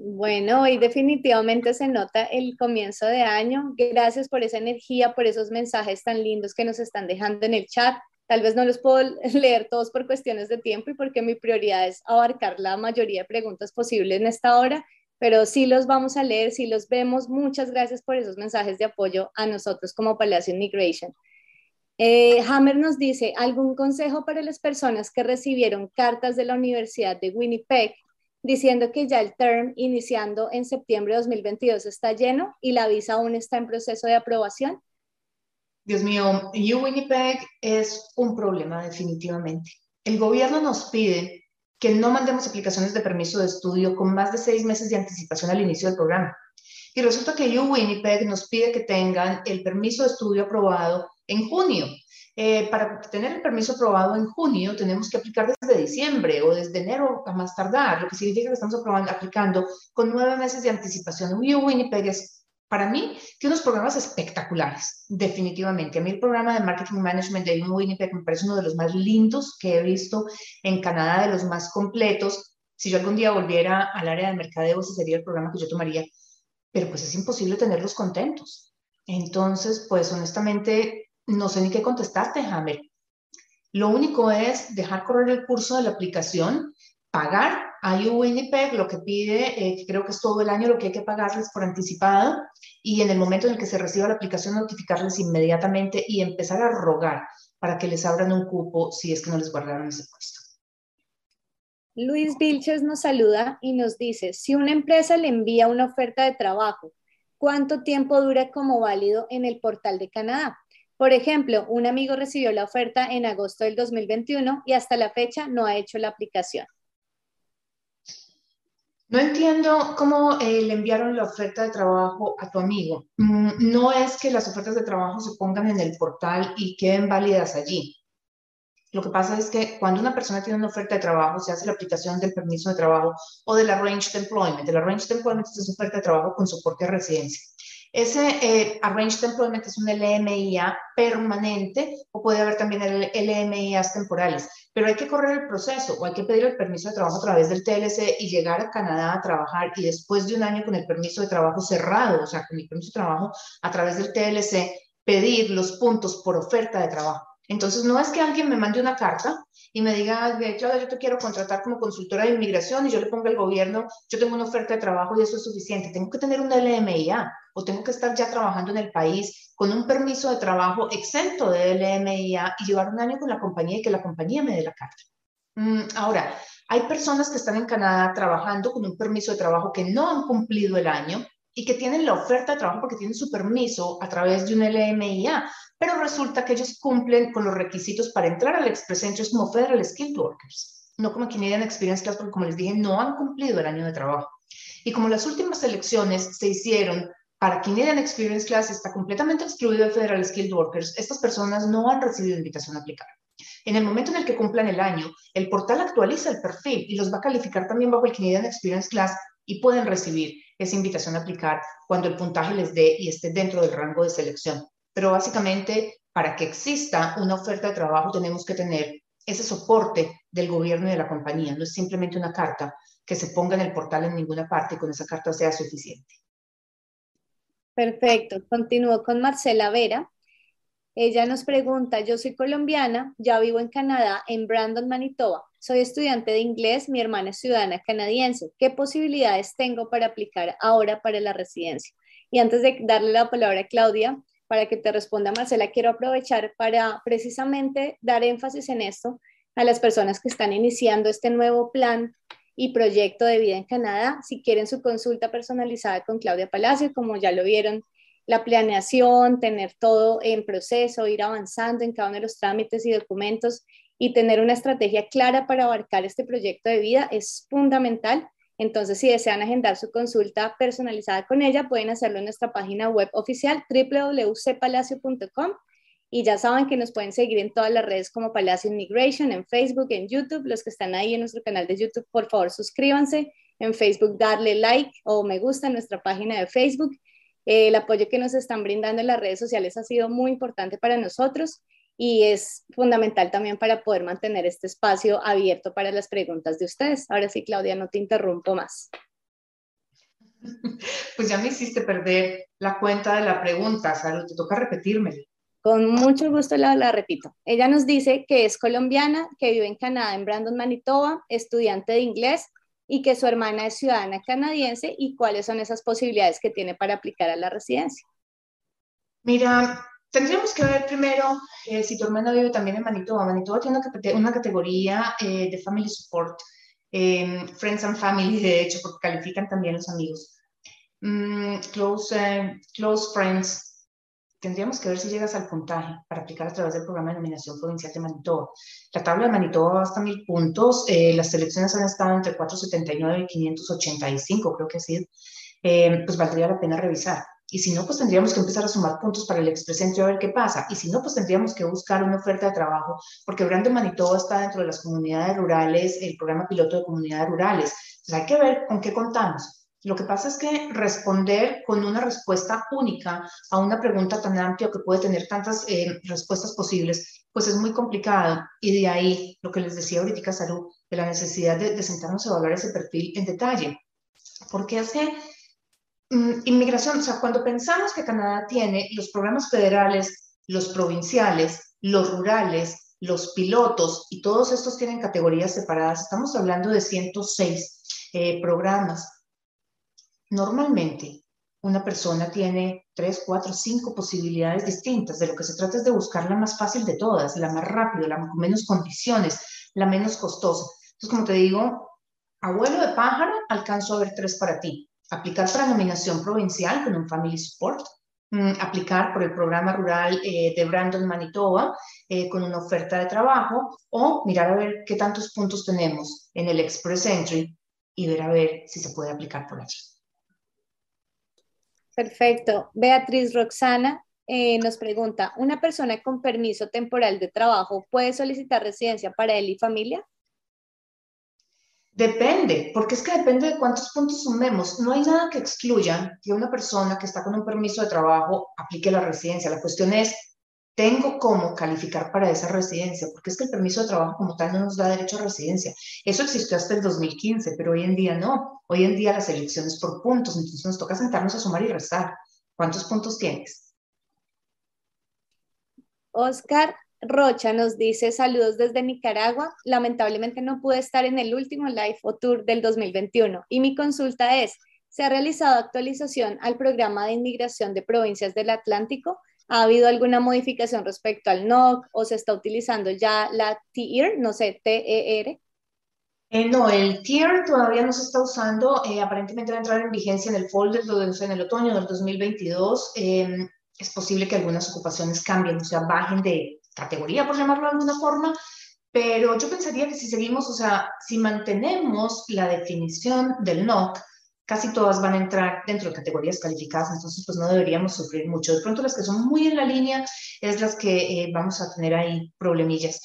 Bueno, hoy definitivamente se nota el comienzo de año. Gracias por esa energía, por esos mensajes tan lindos que nos están dejando en el chat. Tal vez no los puedo leer todos por cuestiones de tiempo y porque mi prioridad es abarcar la mayoría de preguntas posibles en esta hora, pero sí los vamos a leer, sí los vemos. Muchas gracias por esos mensajes de apoyo a nosotros como Palacio Immigration. Eh, Hammer nos dice, ¿algún consejo para las personas que recibieron cartas de la Universidad de Winnipeg diciendo que ya el term iniciando en septiembre de 2022 está lleno y la visa aún está en proceso de aprobación? Dios mío, U Winnipeg es un problema definitivamente. El gobierno nos pide que no mandemos aplicaciones de permiso de estudio con más de seis meses de anticipación al inicio del programa. Y resulta que U Winnipeg nos pide que tengan el permiso de estudio aprobado en junio. Eh, para tener el permiso aprobado en junio, tenemos que aplicar desde diciembre o desde enero a más tardar, lo que significa que estamos aplicando con nueve meses de anticipación. Winnipeg es, para mí, tiene unos programas espectaculares, definitivamente. A mí el programa de Marketing Management de Winnipeg me parece uno de los más lindos que he visto en Canadá, de los más completos. Si yo algún día volviera al área del mercadeo, ese sería el programa que yo tomaría. Pero pues es imposible tenerlos contentos. Entonces, pues honestamente, no sé ni qué contestarte, Hammer. Lo único es dejar correr el curso de la aplicación, pagar a Winnipeg lo que pide, eh, creo que es todo el año lo que hay que pagarles por anticipado, y en el momento en el que se reciba la aplicación notificarles inmediatamente y empezar a rogar para que les abran un cupo si es que no les guardaron ese puesto. Luis Vilches nos saluda y nos dice, si una empresa le envía una oferta de trabajo, ¿cuánto tiempo dura como válido en el portal de Canadá? Por ejemplo, un amigo recibió la oferta en agosto del 2021 y hasta la fecha no ha hecho la aplicación. No entiendo cómo eh, le enviaron la oferta de trabajo a tu amigo. Mm, no es que las ofertas de trabajo se pongan en el portal y queden válidas allí. Lo que pasa es que cuando una persona tiene una oferta de trabajo, se hace la aplicación del permiso de trabajo o del Arranged Employment. El Arranged Employment es oferta de trabajo con soporte a residencia. Ese eh, Arranged Employment es un LMIA permanente o puede haber también LMIAs temporales. pero hay que correr el proceso o hay que pedir el permiso de trabajo a través del TLC y llegar a Canadá a trabajar y después de un año con el permiso de trabajo cerrado, o sea, con el permiso de trabajo a través del TLC, pedir los puntos por oferta de trabajo. Entonces, no es que alguien me mande una carta y me diga, Claudia, yo te quiero contratar como consultora de inmigración y yo le ponga al gobierno, yo tengo una oferta de trabajo y eso es suficiente. Tengo que tener un LMIA o tengo que estar ya trabajando en el país con un permiso de trabajo exento de LMIA y llevar un año con la compañía y que la compañía me dé la carta. Mm, ahora, hay personas que están en Canadá trabajando con un permiso de trabajo que no han cumplido el año y que tienen la oferta de trabajo porque tienen su permiso a través de un LMIA, pero resulta que ellos cumplen con los requisitos para entrar al Express Entry como Federal Skilled Workers, no como Canadian Experience Class, porque como les dije, no han cumplido el año de trabajo. Y como las últimas elecciones se hicieron para Canadian Experience Class, está completamente excluido de Federal Skilled Workers, estas personas no han recibido invitación a aplicar. En el momento en el que cumplan el año, el portal actualiza el perfil y los va a calificar también bajo el Canadian Experience Class y pueden recibir esa invitación a aplicar cuando el puntaje les dé y esté dentro del rango de selección. Pero básicamente, para que exista una oferta de trabajo, tenemos que tener ese soporte del gobierno y de la compañía. No es simplemente una carta que se ponga en el portal en ninguna parte y con esa carta sea suficiente. Perfecto. Continúo con Marcela Vera. Ella nos pregunta, yo soy colombiana, ya vivo en Canadá, en Brandon, Manitoba. Soy estudiante de inglés, mi hermana es ciudadana canadiense. ¿Qué posibilidades tengo para aplicar ahora para la residencia? Y antes de darle la palabra a Claudia, para que te responda Marcela, quiero aprovechar para precisamente dar énfasis en esto a las personas que están iniciando este nuevo plan y proyecto de vida en Canadá. Si quieren su consulta personalizada con Claudia Palacio, como ya lo vieron la planeación, tener todo en proceso, ir avanzando en cada uno de los trámites y documentos y tener una estrategia clara para abarcar este proyecto de vida es fundamental. Entonces, si desean agendar su consulta personalizada con ella, pueden hacerlo en nuestra página web oficial www.cpalacio.com y ya saben que nos pueden seguir en todas las redes como Palacio Immigration, en Facebook, en YouTube. Los que están ahí en nuestro canal de YouTube, por favor, suscríbanse. En Facebook, darle like o me gusta en nuestra página de Facebook el apoyo que nos están brindando en las redes sociales ha sido muy importante para nosotros y es fundamental también para poder mantener este espacio abierto para las preguntas de ustedes. Ahora sí, Claudia, no te interrumpo más. Pues ya me hiciste perder la cuenta de la pregunta, Salud, te toca repetirme. Con mucho gusto la, la, repito. Ella nos dice que es colombiana, que vive en Canadá, en Brandon, Manitoba, estudiante de inglés, y que su hermana es ciudadana canadiense y cuáles son esas posibilidades que tiene para aplicar a la residencia. Mira, tendríamos que ver primero eh, si tu hermana vive también en Manitoba. Manitoba tiene una, categoría eh, de Family Support, em, Friends and Family, de hecho, porque califican también los amigos. Mm, close, eh, close Friends, tendríamos que ver si llegas al puntaje para aplicar a través del programa de nominación provincial de Manitoba. La tabla de Manitoba hasta mil puntos, eh, las selecciones han estado entre 479 y 585, creo que ha sido, eh, pues valdría la pena revisar. Y si no, pues tendríamos que empezar a sumar puntos para el expresente a ver qué pasa. Y si no, pues tendríamos que buscar una oferta de trabajo, porque Brandon Manitoba está dentro de las comunidades rurales, el programa piloto de comunidades rurales. Entonces hay que ver con qué contamos. Lo que pasa es que responder con una respuesta única a una pregunta tan amplia que puede tener tantas eh, respuestas posibles, pues es muy complicado. Y de ahí lo que les decía ahorita, Salud, de la necesidad de, sentarnos a evaluar ese perfil en detalle. Porque es que inmigración, o sea, cuando pensamos que Canadá tiene los programas federales, los provinciales, los rurales, los pilotos, y todos estos tienen categorías separadas, estamos hablando de 106 eh, programas Normalmente, una persona tiene tres, cuatro, cinco posibilidades distintas. De lo que se trata es de buscar la más fácil de todas, la más rápida, la con menos condiciones, la menos costosa. Entonces, como te digo, abuelo de pájaro, alcanzo a ver tres para ti. Aplicar para nominación provincial con un Family Support, mm, aplicar por el programa rural eh, de Brandon, Manitoba, eh, con una oferta de trabajo, o mirar a ver qué tantos puntos tenemos en el Express Entry y ver a ver si se puede aplicar por allí. Perfecto. Beatriz Roxana eh, nos pregunta, ¿una persona con permiso temporal de trabajo puede solicitar residencia para él y familia? Depende, porque es que depende de cuántos puntos sumemos. No hay nada que excluya que una persona que está con un permiso de trabajo aplique la residencia. La cuestión es tengo cómo calificar para esa residencia, porque es que el permiso de trabajo como tal no nos da derecho a residencia. Eso existió hasta el 2015, pero hoy en día no. Hoy en día la selección es por puntos, entonces nos toca sentarnos a sumar y restar. ¿Cuántos puntos tienes? Oscar Rocha nos dice saludos desde Nicaragua. Lamentablemente no pude estar en el último Live o Tour del 2021 y mi consulta es, ¿se ha realizado actualización al programa de inmigración de provincias del Atlántico? ¿Ha habido alguna modificación respecto al NOC o se está utilizando ya la TIR, no sé, TER? Eh, no, el TIER todavía no se está usando, eh, aparentemente va a entrar en vigencia en el fall en el otoño del 2022. Em, es posible que algunas ocupaciones cambien, o sea, bajen de categoría, por llamarlo de alguna forma, pero yo pensaría que si seguimos, o sea, si mantenemos la definición del NOC, casi todas van a entrar dentro de categorías calificadas, entonces pues no deberíamos sufrir mucho. De pronto las que son muy en la línea es las que eh, vamos a tener ahí problemillas,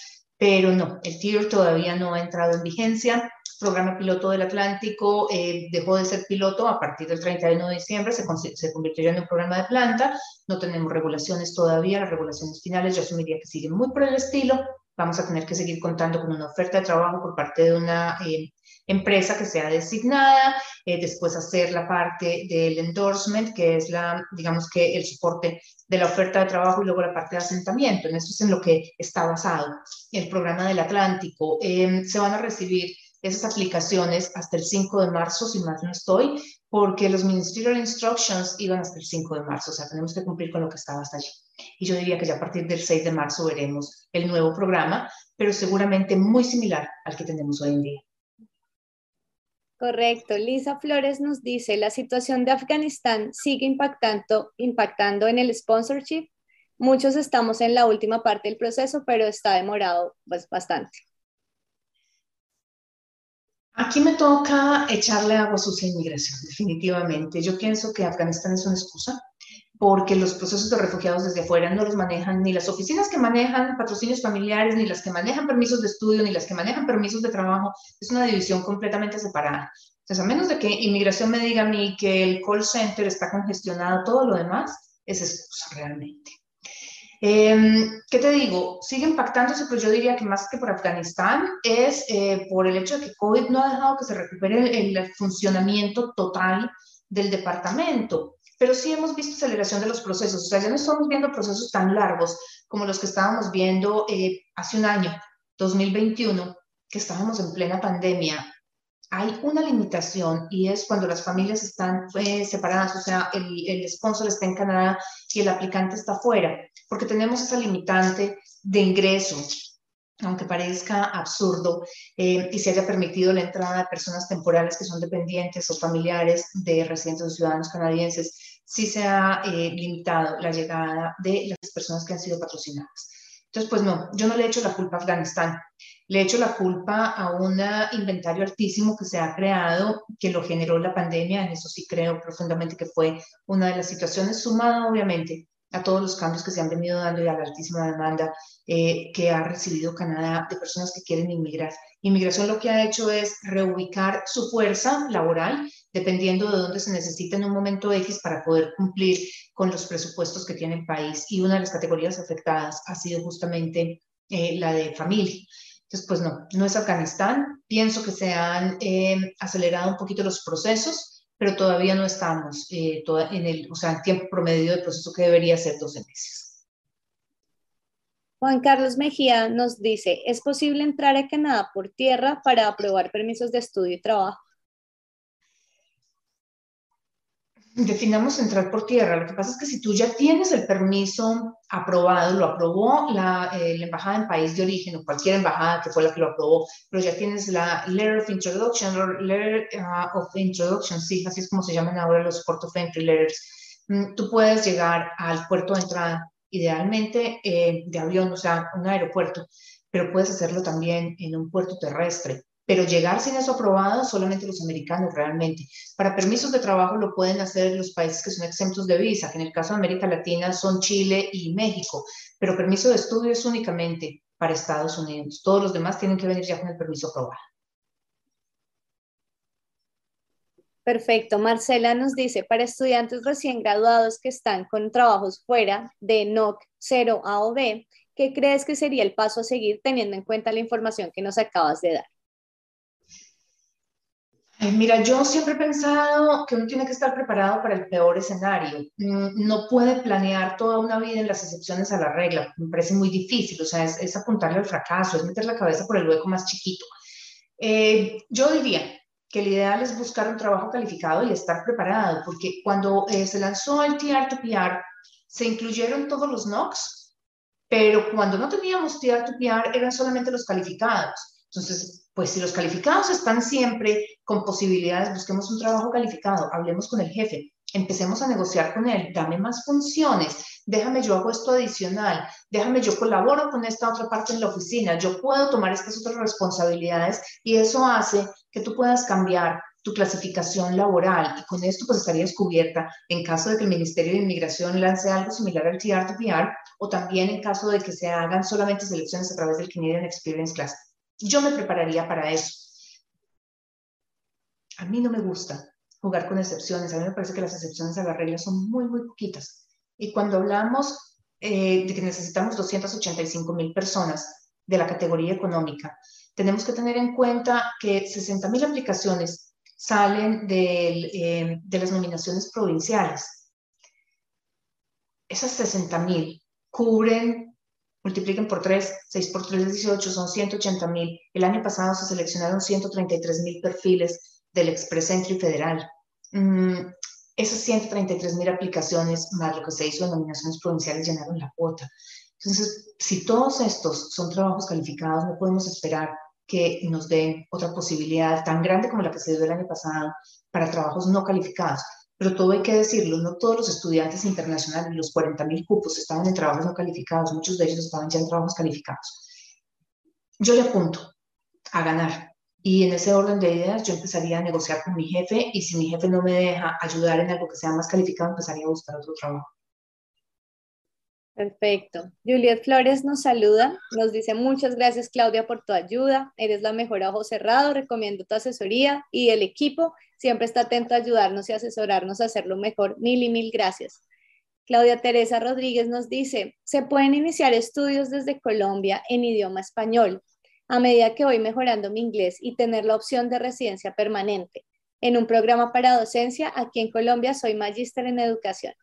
pero no, el tier todavía no ha entrado en vigencia. Programa piloto del Atlántico eh, dejó de ser piloto a partir del 31 de diciembre, se, se convirtió en un programa de planta, no tenemos regulaciones todavía, las regulaciones finales yo asumiría que siguen muy por el estilo, vamos a tener que seguir contando con una oferta de trabajo por parte de una eh, empresa que sea designada, eh, después hacer la parte del endorsement, que es la, digamos que el soporte de la oferta de trabajo y luego la parte de asentamiento. En eso es en lo que está basado el programa del Atlántico. Em, se van a recibir esas aplicaciones hasta el 5 de marzo, si más no estoy, porque los Ministerial Instructions iban hasta el 5 de marzo, o sea, tenemos que cumplir con lo que estaba hasta allí. Y yo diría que ya a partir del 6 de marzo veremos el nuevo programa, pero seguramente muy similar al que tenemos hoy en día. Correcto. Lisa Flores nos dice, la situación de Afganistán sigue impactando, impactando en el sponsorship. Muchos estamos en la última parte del proceso, pero está demorado pues, bastante. Aquí me toca echarle agua sucia a inmigración, definitivamente. Yo pienso que Afganistán es una excusa porque los procesos de refugiados desde afuera no los manejan ni las oficinas que manejan patrocinios familiares, ni las que manejan permisos de estudio, ni las que manejan permisos de trabajo. Es una división completamente separada. Entonces, a menos de que inmigración me diga a mí que el call center está congestionado, todo lo demás es excusa realmente. Em, ¿Qué te digo? Sigue impactándose, pero yo diría que más que por Afganistán es eh, por el hecho de que COVID no ha dejado que se recupere el funcionamiento total del departamento pero sí hemos visto aceleración de los procesos. O sea, ya no estamos viendo procesos tan largos como los que estábamos viendo eh, hace un año, 2021, que estábamos en plena pandemia. Hay una limitación y es cuando las familias están eh, separadas, o sea, el, el sponsor está en Canadá y el aplicante está fuera, porque tenemos esa limitante de ingreso aunque parezca absurdo, eh, y se haya permitido la entrada de personas temporales que son dependientes o familiares de residentes o ciudadanos canadienses, sí se ha eh, limitado la llegada de las personas que han sido patrocinadas. Entonces, pues no, yo no le he hecho la culpa a Afganistán, le he hecho la culpa a un inventario altísimo que se ha creado, que lo generó la pandemia, en eso sí creo profundamente que fue una de las situaciones, sumada obviamente a todos los cambios que se han venido dando y a la altísima demanda eh, que ha recibido Canadá de personas que quieren inmigrar. Inmigración lo que ha hecho es reubicar su fuerza laboral dependiendo de dónde se necesita en un momento X para poder cumplir con los presupuestos que tiene el país. Y una de las categorías afectadas ha sido justamente eh, la de familia. Entonces, pues no, no es Afganistán. Pienso que se han eh, acelerado un poquito los procesos pero todavía no estamos eh, en el o sea, tiempo promedio de proceso que debería ser 12 meses. Juan Carlos Mejía nos dice, ¿es posible entrar a Canadá por tierra para aprobar permisos de estudio y trabajo? Definamos entrar por tierra. Lo que pasa es que si tú ya tienes el permiso aprobado, lo aprobó la, eh, la, embajada en país de origen o cualquier embajada que fue la que lo aprobó, pero ya tienes la Letter of Introduction, Letter uh, of Introduction, sí, así es como se llaman ahora los Port of Entry Letters, mm, tú puedes llegar al puerto de entrada, idealmente eh, de avión, o sea, un aeropuerto, pero puedes hacerlo también en un puerto terrestre pero llegar sin eso aprobado solamente los americanos realmente. Para permisos de trabajo lo pueden hacer los países que son exentos de visa, que en el caso de América Latina son Chile y México, pero permiso de estudio es únicamente para Estados Unidos. Todos los demás tienen que venir ya con el permiso aprobado. Perfecto. Marcela nos dice, para estudiantes recién graduados que están con trabajos fuera de NOC 0 A o B, ¿qué crees que sería el paso a seguir teniendo en cuenta la información que nos acabas de dar? Mira, yo siempre he pensado que uno tiene que estar preparado para el peor escenario. Mm, no puede planear toda una vida en las excepciones a la regla. Me parece muy difícil. O sea, es, apuntarle al fracaso, es meter la cabeza por el hueco más chiquito. Eh, yo diría que el ideal es buscar un trabajo calificado y estar preparado, porque cuando eh, se lanzó el TR2PR, se incluyeron todos los NOCs, pero cuando no teníamos TR2PR eran solamente los calificados. Entonces, pues si los calificados están siempre con posibilidades, busquemos un trabajo calificado, hablemos con el jefe, empecemos a negociar con él, dame más funciones, déjame yo hago esto adicional, déjame yo colaboro con esta otra parte en la oficina, yo puedo tomar estas otras responsabilidades y eso hace que tú puedas cambiar tu clasificación laboral y con esto pues estarías cubierta en caso de que el Ministerio de Inmigración lance algo similar al TR2PR o también en caso de que se hagan solamente selecciones a través del Canadian Experience Class. Yo me prepararía para eso. A mí no me gusta jugar con excepciones. A mí me parece que las excepciones a la regla son muy, muy poquitas. Y cuando hablamos eh, de que necesitamos 285 mil personas de la categoría económica, tenemos que tener en cuenta que 60 mil aplicaciones salen eh, de las nominaciones provinciales. Esas 60 mil cubren, multipliquen por 3, 6 por 3 es 18, son 180 mil. El año pasado se seleccionaron 133 mil perfiles del Express Entry Federal. Mm, esas 133 mil aplicaciones más lo que se hizo en nominaciones provinciales llenaron la cuota. Entonces, si todos estos son trabajos calificados, no podemos esperar que nos den otra posibilidad tan grande como la que se dio el año pasado para trabajos no calificados. Pero todo hay que decirlo, no todos los estudiantes internacionales, los 40 mil cupos, estaban en trabajos no calificados, muchos de ellos estaban ya en trabajos calificados. Yo le apunto a ganar, y en ese orden de ideas yo empezaría a negociar con mi jefe y si mi jefe no me deja ayudar en algo que sea más calificado, empezaría a buscar otro trabajo. Perfecto. Juliet Flores nos saluda, nos dice muchas gracias Claudia por tu ayuda, eres la mejor a ojo cerrado, recomiendo tu asesoría y el equipo siempre está atento a ayudarnos y asesorarnos a hacerlo mejor. Mil y mil gracias. Claudia Teresa Rodríguez nos dice, se pueden iniciar estudios desde Colombia en idioma español a medida que voy mejorando mi inglés y tener la opción de residencia permanente. En un programa para docencia, aquí en Colombia soy magíster en educación.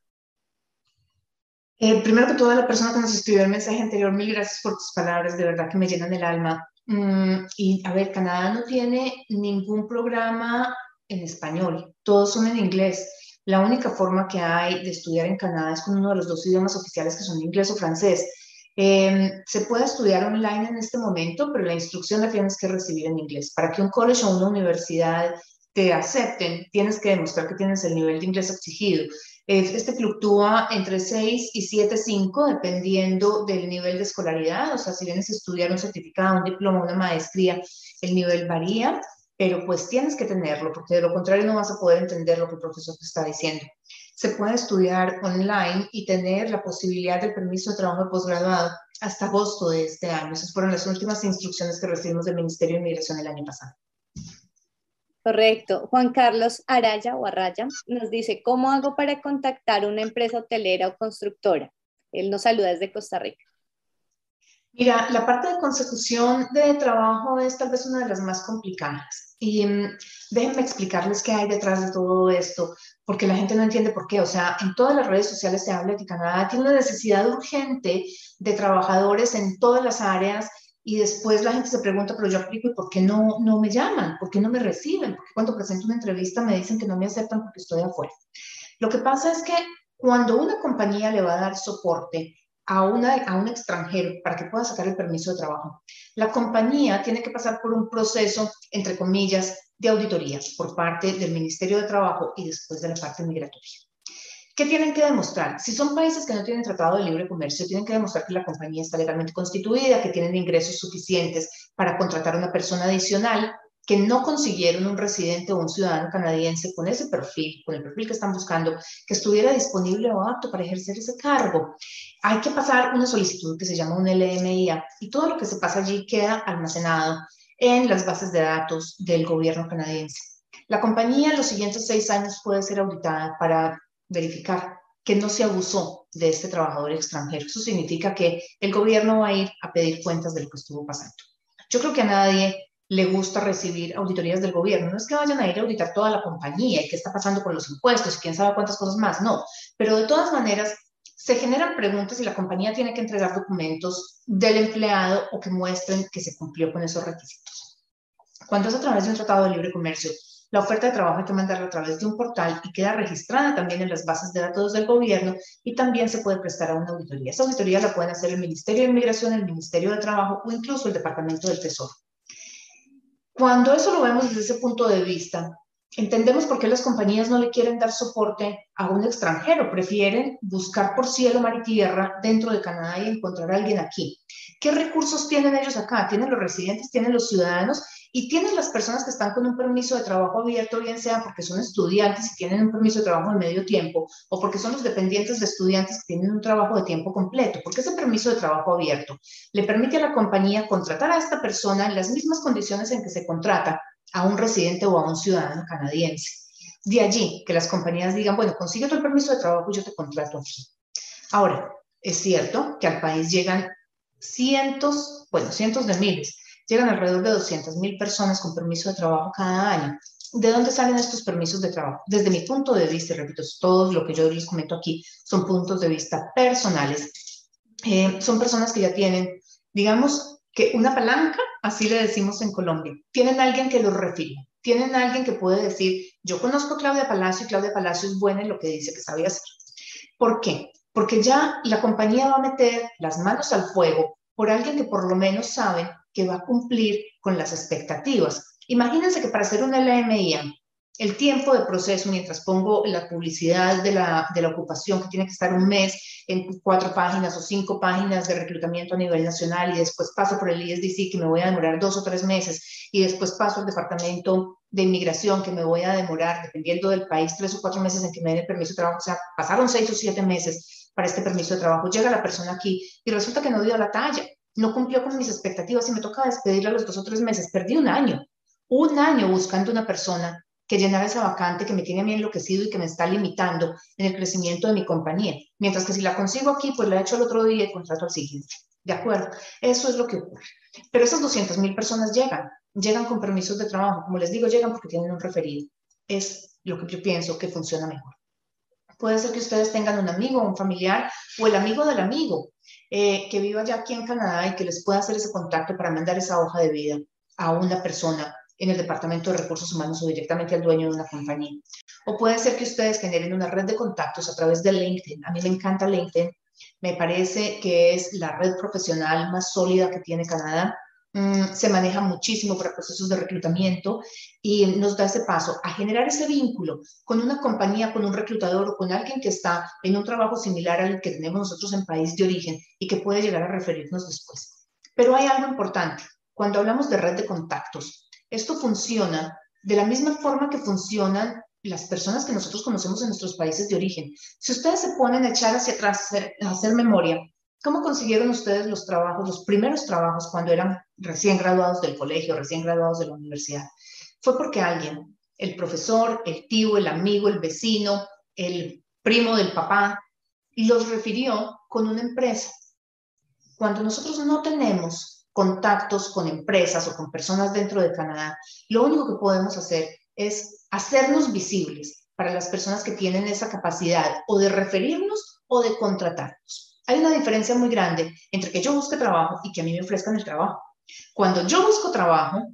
Eh, primero que todo, la persona que nos escribió el mensaje anterior, mil gracias por tus palabras, de verdad que me llenan el alma. Mm, y a ver, Canadá no tiene ningún programa en español, todos son en inglés. La única forma que hay de estudiar en Canadá es con uno de los dos idiomas oficiales que son inglés o francés. Em, se puede estudiar online en este momento, pero la instrucción la tienes que recibir en inglés. Para que un college o una universidad te acepten, tienes que demostrar que tienes el nivel de inglés exigido. Este fluctúa entre 6 y 7.5 dependiendo del nivel de escolaridad. O sea, si vienes a estudiar un certificado, un diploma, una maestría, el nivel varía, pero pues tienes que tenerlo, porque de lo contrario no vas a poder entender lo que el profesor te está diciendo se puede estudiar online y tener la posibilidad del permiso de trabajo de posgraduado hasta agosto de este año. Esas fueron las últimas instrucciones que recibimos del Ministerio de Inmigración el año pasado. Correcto. Juan Carlos Araya o Araya nos dice, ¿cómo hago para contactar una empresa hotelera o constructora? Él nos saluda desde Costa Rica. Mira, la parte de consecución de trabajo es tal vez una de las más complicadas. Y mm, déjenme explicarles qué hay detrás de todo esto porque la gente no entiende por qué. O sea, en todas las redes sociales se habla de que Canadá tiene una necesidad urgente de trabajadores en todas las áreas y después la gente se pregunta, pero yo aplico y ¿por qué no, no me llaman? ¿Por qué no me reciben? Porque cuando presento una entrevista me dicen que no me aceptan porque estoy afuera. Lo que pasa es que cuando una compañía le va a dar soporte a, un extranjero para que pueda sacar el permiso de trabajo, la compañía tiene que pasar por un proceso, entre comillas, de auditorías por parte del Ministerio de Trabajo y después de la parte migratoria. ¿Qué tienen que demostrar? Si son países que no tienen tratado de libre comercio, tienen que demostrar que la compañía está legalmente constituida, que tienen ingresos suficientes para contratar a una persona adicional, que no consiguieron un residente o un ciudadano canadiense con ese perfil, con el perfil que están buscando, que estuviera disponible o apto para ejercer ese cargo. Hay que pasar una solicitud que se llama un LMIA y todo lo que se pasa allí queda almacenado en las bases de datos del gobierno canadiense. La compañía en los siguientes seis años puede ser auditada para verificar que no se abusó de este trabajador extranjero. Eso significa que el gobierno va a ir a pedir cuentas de lo que estuvo pasando. Yo creo que a nadie le gusta recibir auditorías del gobierno. No es que vayan a ir a auditar toda la compañía y qué está pasando con los impuestos y quién sabe cuántas cosas más, no. Pero de todas maneras, se generan preguntas y la compañía tiene que entregar documentos del empleado o que muestren que se cumplió con esos requisitos. Cuando es a través de un tratado de libre comercio, la oferta de trabajo hay que mandarla a través de un portal y queda registrada también en las bases de datos del gobierno y también se puede prestar a una auditoría. Esa auditoría la pueden hacer el Ministerio de Inmigración, el Ministerio de Trabajo o incluso el Departamento del Tesoro. Cuando eso lo vemos desde ese punto de vista, entendemos por qué las compañías no le quieren dar soporte a un extranjero, prefieren buscar por cielo, mar y tierra dentro de Canadá y encontrar a alguien aquí. ¿Qué recursos tienen ellos acá? Tienen los residentes, tienen los ciudadanos y tienen las personas que están con un permiso de trabajo abierto, bien sea porque son estudiantes y tienen un permiso de trabajo de medio tiempo, o porque son los dependientes de estudiantes que tienen un trabajo de tiempo completo, porque ese permiso de trabajo abierto le permite a la compañía contratar a esta persona en las mismas condiciones en que se contrata a un residente o a un ciudadano canadiense. De allí que las compañías digan, bueno, consigue tu permiso de trabajo y yo te contrato aquí. Ahora, es cierto que al país llegan cientos, bueno, cientos de miles Llegan alrededor de 200.000 personas con permiso de trabajo cada año. ¿De dónde salen estos permisos de trabajo? Desde mi punto de vista, y repito, todo lo que yo les comento aquí son puntos de vista personales. Eh, son personas que ya tienen, digamos, que una palanca, así le decimos en Colombia. Tienen alguien que los refirió. Tienen alguien que puede decir, yo conozco a Claudia Palacio y Claudia Palacio es buena en lo que dice que sabe hacer. ¿Por qué? Porque ya la compañía va a meter las manos al fuego por alguien que por lo menos sabe que va a cumplir con las expectativas. Imagínense que para hacer una LMIA, el tiempo de proceso, mientras pongo la publicidad de la, de la ocupación, que tiene que estar un mes en cuatro páginas o cinco páginas de reclutamiento a nivel nacional, y después paso por el ISDC, que me voy a demorar dos o tres meses, y después paso al departamento de inmigración, que me voy a demorar, dependiendo del país, tres o cuatro meses en que me den el permiso de trabajo. O sea, pasaron seis o siete meses para este permiso de trabajo. Llega la persona aquí y resulta que no dio la talla no cumplió con mis expectativas y me toca despedirla a los dos o tres meses. Perdí un año, un año buscando una persona que llenara esa vacante que me tiene a mí enloquecido y que me está limitando en el crecimiento de mi compañía. Mientras que si la consigo aquí, pues la he hecho el otro día y contrato al siguiente. ¿De acuerdo? Eso es lo que ocurre. Pero esas 200 mil personas llegan, llegan con permisos de trabajo. Como les digo, llegan porque tienen un referido. Es lo que yo pienso que funciona mejor. Puede ser que ustedes tengan un amigo, un familiar o el amigo del amigo eh, que viva ya aquí en Canadá y que les pueda hacer ese contacto para mandar esa hoja de vida a una persona en el Departamento de Recursos Humanos o directamente al dueño de una compañía. O puede ser que ustedes generen una red de contactos a través de LinkedIn. A mí me encanta LinkedIn. Me parece que es la red profesional más sólida que tiene Canadá se maneja muchísimo para procesos de reclutamiento y nos da ese paso a generar ese vínculo con una compañía, con un reclutador o con alguien que está en un trabajo similar al que tenemos nosotros en país de origen y que puede llegar a referirnos después. Pero hay algo importante. Cuando hablamos de red de contactos, esto funciona de la misma forma que funcionan las personas que nosotros conocemos en nuestros países de origen. Si ustedes se ponen a echar hacia atrás, a hacer memoria, ¿Cómo consiguieron ustedes los trabajos, los primeros trabajos cuando eran recién graduados del colegio, recién graduados de la universidad? Fue porque alguien, el profesor, el tío, el amigo, el vecino, el primo del papá, los refirió con una empresa. Cuando nosotros no tenemos contactos con empresas o con personas dentro de Canadá, lo único que podemos hacer es hacernos visibles para las personas que tienen esa capacidad o de referirnos o de contratarnos. Hay una diferencia muy grande entre que yo busque trabajo y que a mí me ofrezcan el trabajo. Cuando yo busco trabajo,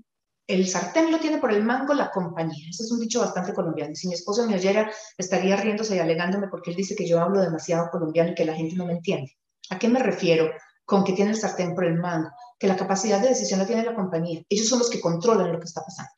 el sartén lo tiene por el mango la compañía. Ese es un dicho bastante colombiano. Si mi esposo me oyera, estaría riéndose y alegándome porque él dice que yo hablo demasiado colombiano y que la gente no me entiende. ¿A qué me refiero con que tiene el sartén por el mango? Que la capacidad de decisión la tiene la compañía. Ellos son los que controlan lo que está pasando.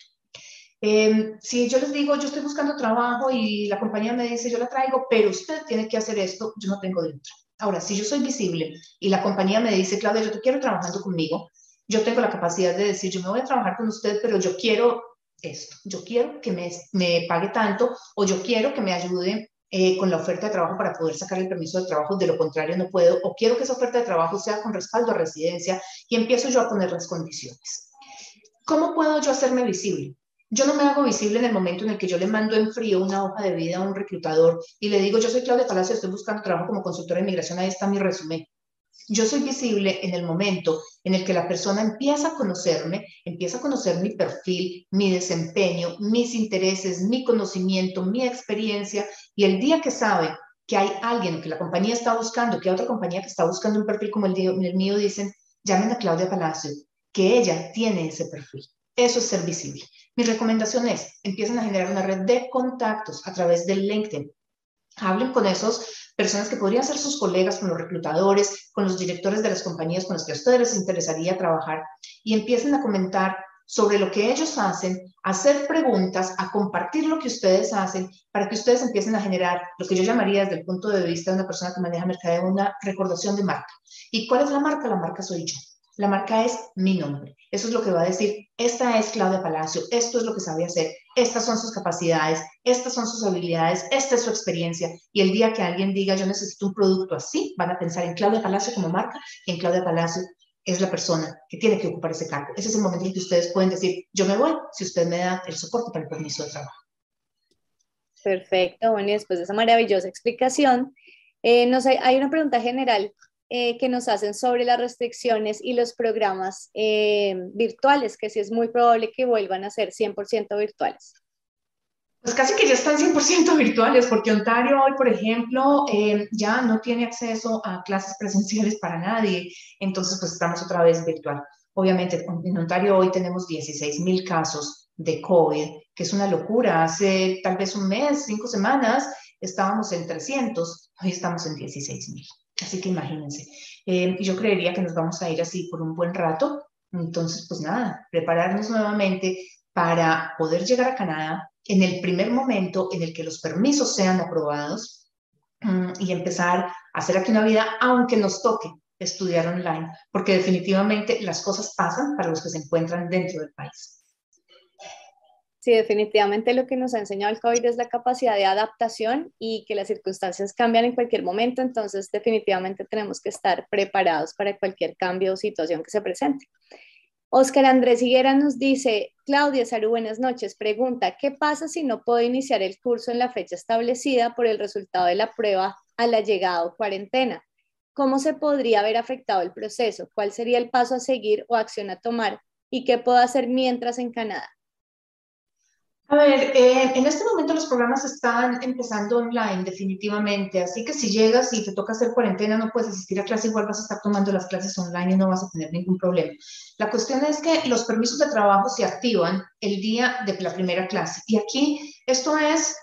Em, si yo les digo, yo estoy buscando trabajo y la compañía me dice, yo la traigo, pero usted tiene que hacer esto, yo no tengo derecho. Ahora, si yo soy visible y la compañía me dice, Claudia, yo te quiero trabajando conmigo, yo tengo la capacidad de decir, yo me voy a trabajar con usted, pero yo quiero esto, yo quiero que me, me pague tanto o yo quiero que me ayude eh, con la oferta de trabajo para poder sacar el permiso de trabajo, de lo contrario no puedo, o quiero que esa oferta de trabajo sea con respaldo a residencia y empiezo yo a poner las condiciones. ¿Cómo puedo yo hacerme visible? Yo no me hago visible en el momento en el que yo le mando en frío una hoja de vida a un reclutador y le digo, yo soy Claudia Palacio, estoy buscando trabajo como consultora de inmigración, ahí está mi resumen. Yo soy visible en el momento en el que la persona empieza a conocerme, empieza a conocer mi perfil, mi desempeño, mis intereses, mi conocimiento, mi experiencia, y el día que sabe que hay alguien que la compañía está buscando, que hay otra compañía que está buscando un perfil como el, el mío, dicen, llamen a Claudia Palacio, que ella tiene ese perfil. Eso es ser visible. Mi recomendación es, empiecen a generar una red de contactos a través del LinkedIn. Hablen con esas personas que podrían ser sus colegas, con los reclutadores, con los directores de las compañías con las que a ustedes les interesaría trabajar y empiecen a comentar sobre lo que ellos hacen, hacer preguntas, a compartir lo que ustedes hacen, para que ustedes empiecen a generar lo que yo llamaría desde el punto de vista de una persona que maneja mercadeo una recordación de marca. ¿Y cuál es la marca? La marca soy yo. La marca es mi nombre. Eso es lo que va a decir, esta es Claudia Palacio, esto es lo que sabe hacer, estas son sus capacidades, estas son sus habilidades, esta es su experiencia. Y el día que alguien diga, yo necesito un producto así, van a pensar en Claudia Palacio como marca y en Claudia Palacio es la persona que tiene que ocupar ese cargo. Ese es el momento en que ustedes pueden decir, yo me voy si usted me da el soporte para el permiso de trabajo. Perfecto, bueno, y después de esa maravillosa explicación, eh, no sé, hay una pregunta general eh, que nos hacen sobre las restricciones y los programas eh, virtuales, que sí es muy probable que vuelvan a ser 100% virtuales. Pues casi que ya están 100% virtuales, porque Ontario hoy, por ejemplo, eh, ya no tiene acceso a clases presenciales para nadie, entonces pues estamos otra vez virtual. Obviamente, en Ontario hoy tenemos 16 mil casos de COVID, que es una locura. Hace tal vez un mes, cinco semanas, estábamos en 300, hoy estamos en 16 mil. Así que imagínense. Eh, yo creería que nos vamos a ir así por un buen rato. Entonces, pues nada, prepararnos nuevamente para poder llegar a Canadá en el primer momento en el que los permisos sean aprobados mm, y empezar a hacer aquí una vida, aunque nos toque estudiar online, porque definitivamente las cosas pasan para los que se encuentran dentro del país. Sí, definitivamente lo que nos ha enseñado el COVID es la capacidad de adaptación y que las circunstancias cambian en cualquier momento, entonces definitivamente tenemos que estar preparados para cualquier cambio o situación que se presente. Oscar Andrés Higuera nos dice, Claudia Saru, buenas noches. Pregunta, ¿qué pasa si no puedo iniciar el curso en la fecha establecida por el resultado de la prueba a la llegada o cuarentena? ¿Cómo se podría haber afectado el proceso? ¿Cuál sería el paso a seguir o acción a tomar? ¿Y qué puedo hacer mientras en Canadá? A ver, eh, en este momento los programas están empezando online definitivamente, así que si llegas y te toca hacer cuarentena, no puedes asistir a clase, igual vas a estar tomando las clases online y no vas a tener ningún problema. La cuestión es que los permisos de trabajo se activan el día de la primera clase y aquí esto es,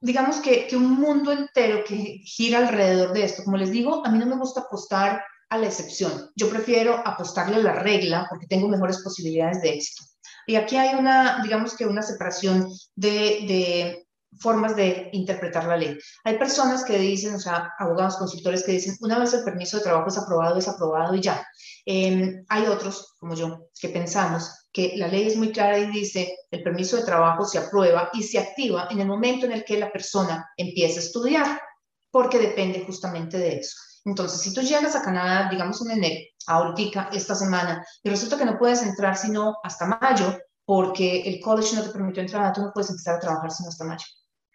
digamos que, que un mundo entero que gira alrededor de esto. Como les digo, a mí no me gusta apostar a la excepción, yo prefiero apostarle a la regla porque tengo mejores posibilidades de éxito. Y aquí hay una, digamos que una separación de, formas de interpretar la ley. Hay personas que dicen, o sea, abogados, consultores que dicen, una vez el permiso de trabajo es aprobado, es aprobado y ya. Em, hay otros, como yo, que pensamos que la ley es muy clara y dice, el permiso de trabajo se aprueba y se activa en el momento en el que la persona empiece a estudiar, porque depende justamente de eso. Entonces, si tú llegas a Canadá, digamos en enero, ahorita, esta semana, y resulta que no puedes entrar sino hasta mayo, porque el college no te permitió entrar, tú no puedes empezar a trabajar sino hasta mayo.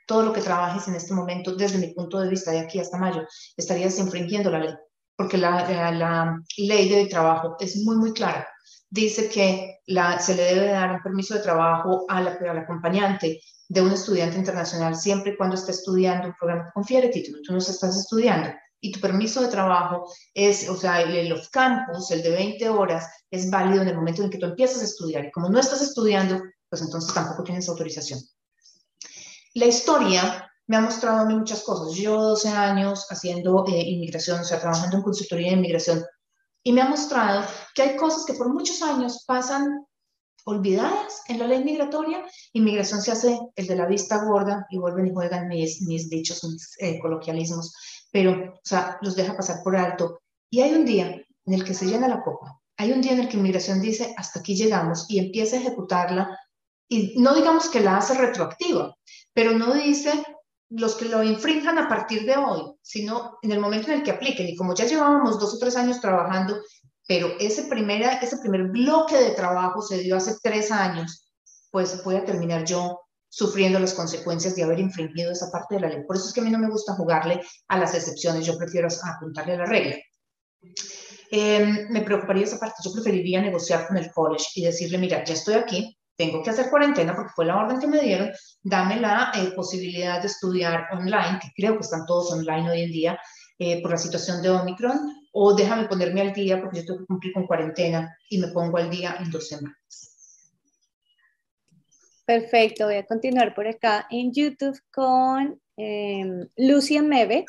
Todo lo que trabajes en este momento, desde mi punto de vista, de aquí hasta mayo, estarías infringiendo la ley, porque la, la, ley de trabajo es muy, muy clara. Dice que la, se le debe dar un permiso de trabajo a la, al acompañante de un estudiante internacional siempre y cuando esté estudiando un programa que confiere título. Tú no estás estudiando y tu permiso de trabajo es, o sea, el, los campus, el de 20 horas, es válido en el momento en que tú empiezas a estudiar. Y como no estás estudiando, pues entonces tampoco tienes autorización. La historia me ha mostrado a mí muchas cosas. Yo 12 años haciendo eh, inmigración, o sea, trabajando en consultoría de inmigración, y me ha mostrado que hay cosas que por muchos años pasan olvidadas en la ley migratoria. Inmigración se hace el de la vista gorda y vuelven y juegan mis, mis dichos, mis eh, coloquialismos pero, o sea, los deja pasar por alto. Y hay un día en el que se llena la copa. Hay un día en el que inmigración dice, hasta aquí llegamos y empieza a ejecutarla. Y no digamos que la hace retroactiva, pero no dice los que lo infrinjan a partir de hoy, sino en el momento en el que apliquen. Y como ya llevábamos dos o tres años trabajando, pero ese, primera, ese primer bloque de trabajo se dio hace tres años, pues voy a terminar yo sufriendo las consecuencias de haber infringido esa parte de la ley. Por eso es que a mí no me gusta jugarle a las excepciones, yo prefiero apuntarle a la regla. Em, me preocuparía esa parte, yo preferiría negociar con el college y decirle, mira, ya estoy aquí, tengo que hacer cuarentena porque fue la orden que me dieron, dame la eh, posibilidad de estudiar online, que creo que están todos online hoy en día eh, por la situación de Omicron, o déjame ponerme al día porque yo tengo que cumplir con cuarentena y me pongo al día en dos semanas. Perfecto, voy a continuar por acá en YouTube con eh, Mebe.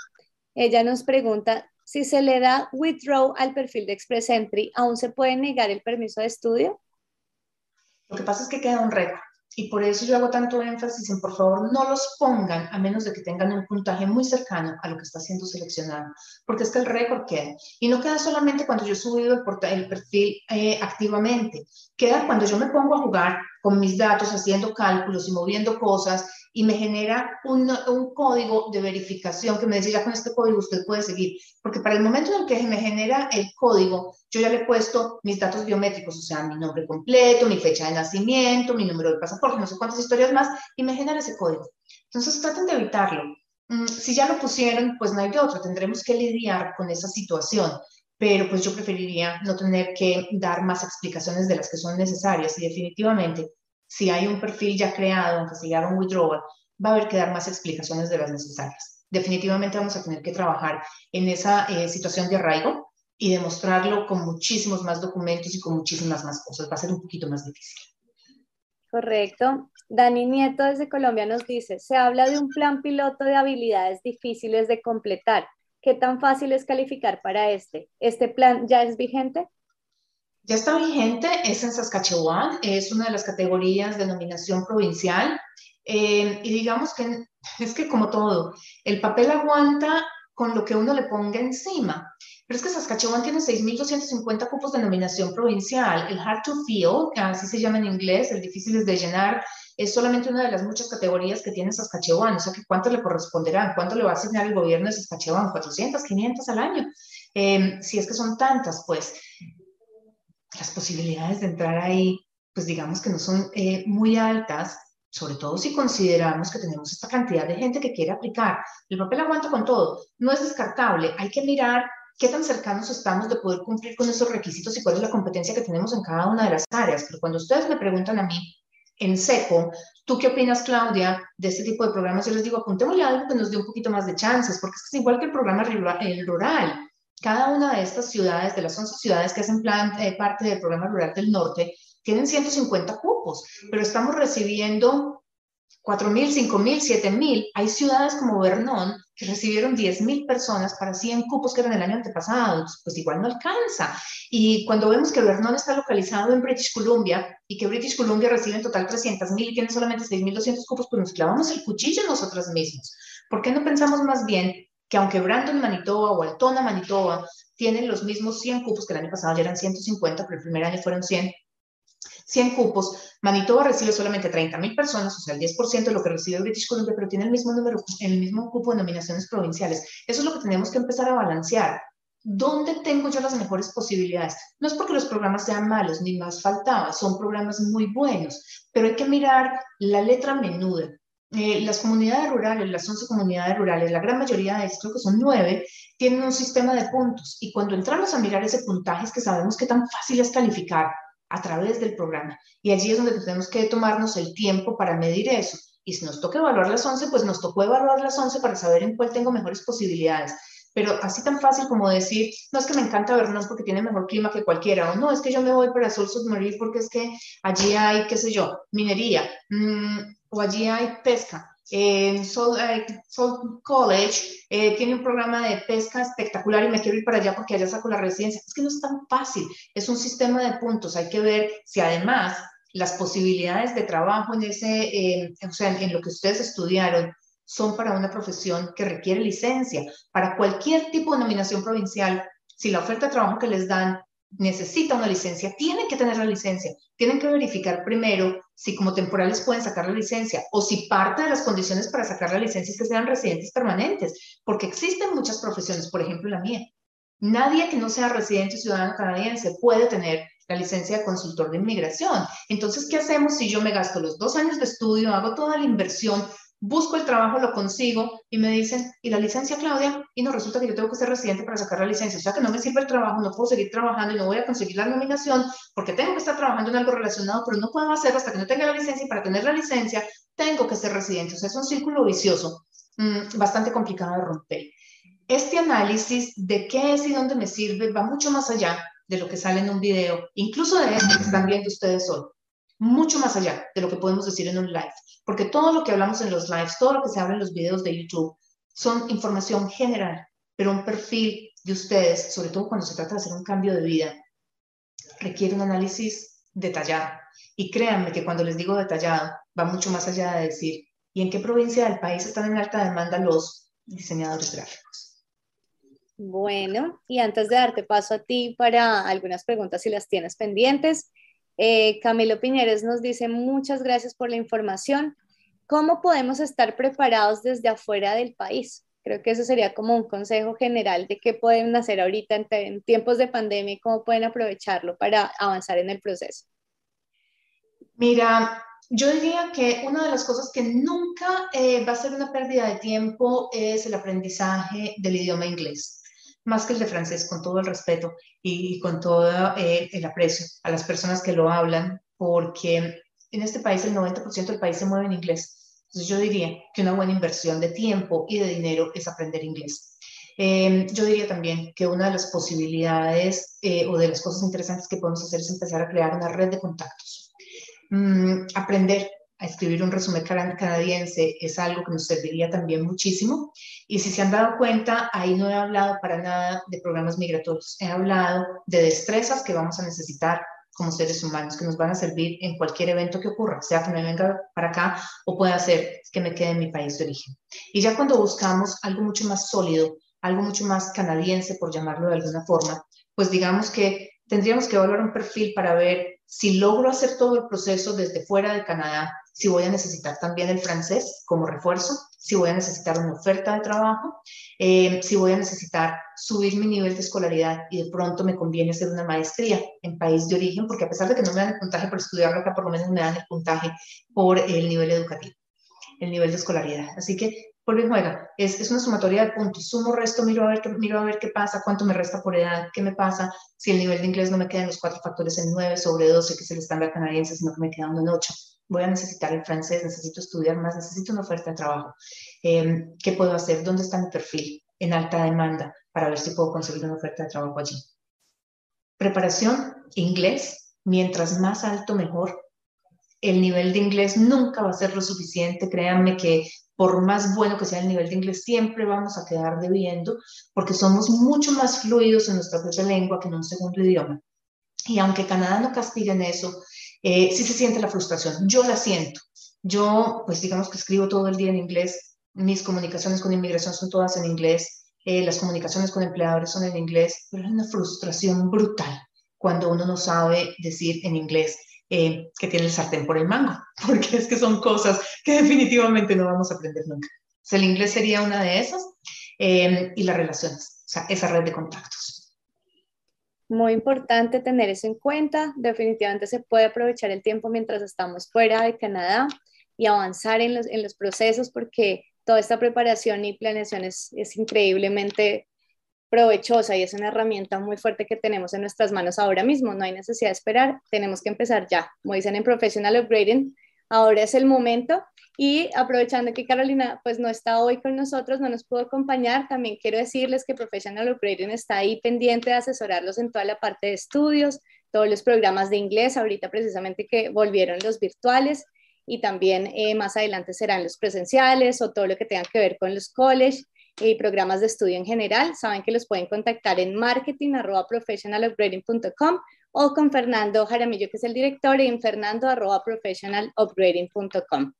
Ella nos pregunta, si se le da withdraw al perfil de Express Entry, ¿aún se puede negar el permiso de estudio? Lo que pasa es que queda un récord y por eso yo hago tanto énfasis en por favor no los pongan a menos de que tengan un puntaje muy cercano a lo que está siendo seleccionado, porque es que el récord queda. Y no queda solamente cuando yo he subido el, el perfil eh, activamente, queda cuando yo me pongo a jugar con mis datos, haciendo cálculos y moviendo cosas y me genera un, un, código de verificación que me dice, ya con este código usted puede seguir. Porque para el momento en el que me genera el código, yo ya le he puesto mis datos biométricos, o sea, mi nombre completo, mi fecha de nacimiento, mi número de pasaporte, no sé cuántas historias más, y me genera ese código. Entonces traten de evitarlo. Mm, si ya lo pusieron, pues no hay de otro, tendremos que lidiar con esa situación pero pues yo preferiría no tener que dar más explicaciones de las que son necesarias y definitivamente si hay un perfil ya creado, aunque se llama un withdrawal, va a haber que dar más explicaciones de las necesarias. Definitivamente vamos a tener que trabajar en esa eh, situación de arraigo y demostrarlo con muchísimos más documentos y con muchísimas más cosas. Va a ser un poquito más difícil. Correcto. Dani Nieto desde Colombia nos dice, se habla de un plan piloto de habilidades difíciles de completar. ¿Qué tan fácil es calificar para este? ¿Este plan ya es vigente? Ya está vigente, es en Saskatchewan, es una de las categorías de nominación provincial. Eh, y digamos que es que como todo, el papel aguanta con lo que uno le ponga encima. Pero es que Saskatchewan tiene 6.250 cupos de nominación provincial. El hard to fill, así se llama en inglés, el difícil de llenar, es solamente una de las muchas categorías que tiene Saskatchewan. O sea, que ¿cuánto le corresponderán? ¿Cuánto le va a asignar el gobierno de Saskatchewan? ¿400, 500 al año? Eh, si es que son tantas, pues las posibilidades de entrar ahí, pues digamos que no son eh, muy altas, sobre todo si consideramos que tenemos esta cantidad de gente que quiere aplicar. El papel aguanta con todo, no es descartable, hay que mirar qué tan cercanos estamos de poder cumplir con esos requisitos y cuál es la competencia que tenemos en cada una de las áreas. Pero cuando ustedes me preguntan a mí, en seco, ¿tú qué opinas, Claudia, de este tipo de programas? Yo les digo, apuntémosle algo que nos dé un poquito más de chances, porque es igual que el programa rural cada una de estas ciudades, de las 11 ciudades que hacen plan, eh, parte del programa rural del norte, tienen 150 cupos, pero estamos recibiendo 4.000, 5.000, 7.000. Hay ciudades como Vernon que recibieron 10.000 personas para 100 cupos que eran el año antepasado, pues igual no alcanza. Y cuando vemos que Vernon está localizado en British Columbia y que British Columbia recibe en total 300.000 y tiene solamente 6.200 cupos, pues nos clavamos el cuchillo nosotros mismos. ¿Por qué no pensamos más bien que aunque Brandon, Manitoba o Altona, Manitoba tienen los mismos 100 cupos, que el año pasado ya eran 150, pero el primer año fueron 100, 100 cupos, Manitoba recibe solamente 30 mil personas, o sea, el 10% de lo que recibe British Columbia, pero tiene el mismo número, el mismo cupo de nominaciones provinciales. Eso es lo que tenemos que empezar a balancear. ¿Dónde tengo yo las mejores posibilidades? No es porque los programas sean malos, ni más faltaba, son programas muy buenos, pero hay que mirar la letra menuda. Eh, las comunidades rurales, las 11 comunidades rurales, la gran mayoría de estos, que son nueve, tienen un sistema de puntos. Y cuando entramos a mirar ese puntaje es que sabemos qué tan fácil es calificar a través del programa. Y allí es donde tenemos que tomarnos el tiempo para medir eso. Y si nos toca evaluar las 11, pues nos tocó evaluar las 11 para saber en cuál tengo mejores posibilidades. Pero así tan fácil como decir, no es que me encanta Vernon porque tiene mejor clima que cualquiera, o no, es que yo me voy para Sol Submarine porque es que allí hay, qué sé yo, minería. Mm, o allí hay pesca. En Sol, eh, College eh, tiene un programa de pesca espectacular y me quiero ir para allá porque allá saco la residencia. Es que no es tan fácil, es un sistema de puntos. Hay que ver si además las posibilidades de trabajo en ese, eh, o sea, en lo que ustedes estudiaron son para una profesión que requiere licencia. Para cualquier tipo de nominación provincial, si la oferta de trabajo que les dan necesita una licencia, tienen que tener la licencia, tienen que verificar primero si como temporales pueden sacar la licencia o si parte de las condiciones para sacar la licencia es que sean residentes permanentes, porque existen muchas profesiones, por ejemplo la mía. Nadie que no sea residente ciudadano canadiense puede tener la licencia de consultor de inmigración. Entonces, ¿qué hacemos si yo me gasto los dos años de estudio, hago toda la inversión, busco el trabajo, lo consigo y me dicen, ¿y la licencia, Claudia? Y no resulta que yo tengo que ser residente para sacar la licencia. O sea que no me sirve el trabajo, no puedo seguir trabajando y no voy a conseguir la nominación porque tengo que estar trabajando en algo relacionado, pero no puedo hacerlo hasta que no tenga la licencia y para tener la licencia tengo que ser residente. O sea, es un círculo vicioso mm, bastante complicado de romper. Este análisis de qué es y dónde me sirve va mucho más allá de lo que sale en un video, incluso de este que están viendo ustedes hoy mucho más allá de lo que podemos decir en un live, porque todo lo que hablamos en los lives, todo lo que se habla en los videos de YouTube, son información general, pero un perfil de ustedes, sobre todo cuando se trata de hacer un cambio de vida, requiere un análisis detallado. Y créanme que cuando les digo detallado, va mucho más allá de decir, ¿y en qué provincia del país están en alta demanda los diseñadores gráficos? Bueno, y antes de darte paso a ti para algunas preguntas si las tienes pendientes, eh, Camilo Piñeres nos dice muchas gracias por la información. ¿Cómo podemos estar preparados desde afuera del país? Creo que eso sería como un consejo general de qué pueden hacer ahorita en, tiempos de pandemia y cómo pueden aprovecharlo para avanzar en el proceso. Mira, yo diría que una de las cosas que nunca eh, va a ser una pérdida de tiempo es el aprendizaje del idioma inglés más que el de francés, con todo el respeto y con todo eh, el aprecio a las personas que lo hablan, porque en este país el 90% del país se mueve en inglés. Entonces yo diría que una buena inversión de tiempo y de dinero es aprender inglés. Em, yo diría también que una de las posibilidades eh, o de las cosas interesantes que podemos hacer es empezar a crear una red de contactos. Mm, aprender a escribir un resumen canadiense es algo que nos serviría también muchísimo. Y si se han dado cuenta, ahí no he hablado para nada de programas migratorios, he hablado de destrezas que vamos a necesitar como seres humanos, que nos van a servir en cualquier evento que ocurra, sea que me venga para acá o pueda ser que me quede en mi país de origen. Y ya cuando buscamos algo mucho más sólido, algo mucho más canadiense, por llamarlo de alguna forma, pues digamos que tendríamos que evaluar un perfil para ver si logro hacer todo el proceso desde fuera de Canadá, si voy a necesitar también el francés como refuerzo, si voy a necesitar una oferta de trabajo, eh, si voy a necesitar subir mi nivel de escolaridad y de pronto me conviene hacer una maestría en país de origen, porque a pesar de que no me dan el puntaje por estudiar acá, por lo menos me dan el puntaje por el nivel educativo, el nivel de escolaridad. Así que vuelve y juega. Es, es, una sumatoria de puntos. Sumo, resto, miro a, ver qué, miro a ver qué pasa, cuánto me resta por edad, qué me pasa si el nivel de inglés no me queda en los cuatro factores en 9 sobre 12, que es el estándar canadiense, sino que me queda en 8. Voy a necesitar el francés, necesito estudiar más, necesito una oferta de trabajo. Em, ¿Qué puedo hacer? ¿Dónde está mi perfil en alta demanda para ver si puedo conseguir una oferta de trabajo allí? Preparación, inglés, mientras más alto mejor. El nivel de inglés nunca va a ser lo suficiente. Créanme que por más bueno que sea el nivel de inglés, siempre vamos a quedar debiendo porque somos mucho más fluidos en nuestra propia lengua que en un segundo idioma. Y aunque Canadá no castigue en eso, eh, sí se siente la frustración. Yo la siento. Yo, pues digamos que escribo todo el día en inglés, mis comunicaciones con inmigración son todas en inglés, eh, las comunicaciones con empleadores son en inglés, pero es una frustración brutal cuando uno no sabe decir en inglés eh, que tiene el sartén por el mango, porque es que son cosas que definitivamente no vamos a aprender nunca. el inglés sería una de esas eh, y las relaciones, o sea, esa red de contactos. Muy importante tener eso en cuenta. Definitivamente se puede aprovechar el tiempo mientras estamos fuera de Canadá y avanzar en los, en los procesos porque toda esta preparación y planeación es, es increíblemente provechosa y es una herramienta muy fuerte que tenemos en nuestras manos ahora mismo. No hay necesidad de esperar, tenemos que empezar ya. Como dicen en Professional Upgrading, ahora es el momento. Y aprovechando que Carolina pues no está hoy con nosotros, no nos pudo acompañar, también quiero decirles que Professional Upgrading está ahí pendiente de asesorarlos en toda la parte de estudios, todos los programas de inglés, ahorita precisamente que volvieron los virtuales y también eh, más adelante serán los presenciales o todo lo que tenga que ver con los college y programas de estudio en general, saben que los pueden contactar en marketing.professionalupgrading.com o con Fernando Jaramillo, que es el director, en fernando.professionalupgrading.com.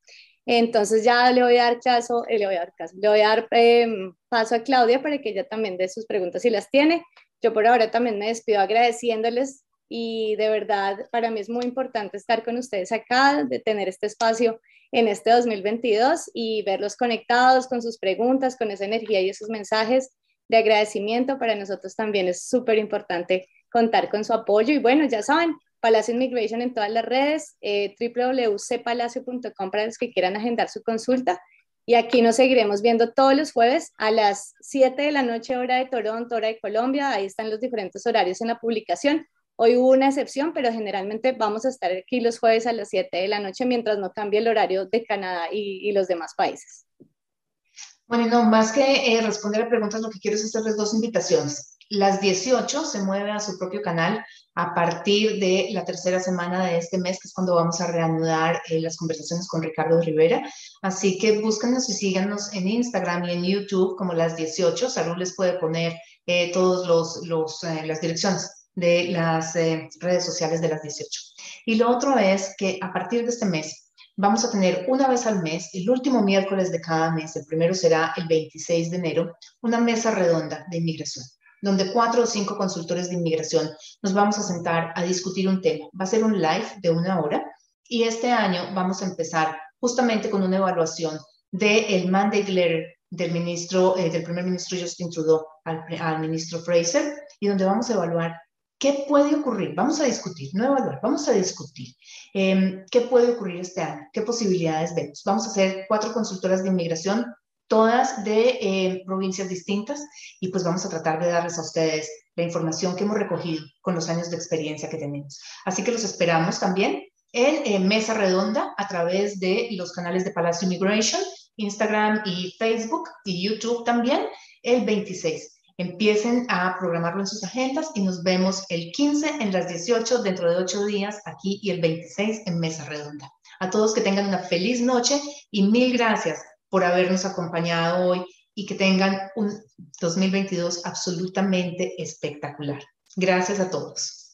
Entonces ya le voy a dar caso, eh, le voy a dar, caso, le voy a dar em, paso a Claudia para que ella también dé sus preguntas si las tiene. Yo por ahora también me despido agradeciéndoles y de verdad para mí es muy importante estar con ustedes acá, de tener este espacio en este 2022 y verlos conectados con sus preguntas, con esa energía y esos mensajes de agradecimiento. Para nosotros también es súper importante contar con su apoyo. Y bueno, ya saben, Palacio Immigration en todas las redes, eh, www.cpalacio.com para los que quieran agendar su consulta. Y aquí nos seguiremos viendo todos los jueves a las 7 de la noche, hora de Toronto, hora de Colombia. Ahí están los diferentes horarios en la publicación. Hoy hubo una excepción, pero generalmente vamos a estar aquí los jueves a las 7 de la noche mientras no cambie el horario de Canadá y, los demás países. Bueno, no, más que eh, responder a preguntas, lo que quiero es hacerles dos invitaciones. Las 18 se mueve a su propio canal a partir de la tercera semana de este mes, que es cuando vamos a reanudar eh, las conversaciones con Ricardo Rivera. Así que búscanos y síganos en Instagram y en YouTube como las 18. Salud les puede poner eh, todas los, los eh, las direcciones de las redes sociales de las 18. Y lo otro es que a partir de este mes vamos a tener una vez al mes, el último miércoles de cada mes, el primero será el 26 de enero, una mesa redonda de inmigración donde cuatro o cinco consultores de inmigración nos vamos a sentar a discutir un tema. Va a ser un live de una hora y este año vamos a empezar justamente con una evaluación del mandate letter del ministro, eh, del primer ministro Justin Trudeau al, ministro Fraser y donde vamos a evaluar qué puede ocurrir. Vamos a discutir, no evaluar, vamos a discutir em, qué puede ocurrir este año, qué posibilidades vemos. Vamos a hacer cuatro consultoras de inmigración todas de eh, provincias distintas y pues vamos a tratar de darles a ustedes la información que hemos recogido con los años de experiencia que tenemos. Así que los esperamos también en eh, Mesa Redonda a través de los canales de Palacio Immigration, Instagram y Facebook y YouTube también el 26. Empiecen a programarlo en sus agendas y nos vemos el 15 en las 18 dentro de 8 días aquí y el 26 en Mesa Redonda. A todos que tengan una feliz noche y mil gracias por habernos acompañado hoy y que tengan un 2022 absolutamente espectacular. Gracias a todos.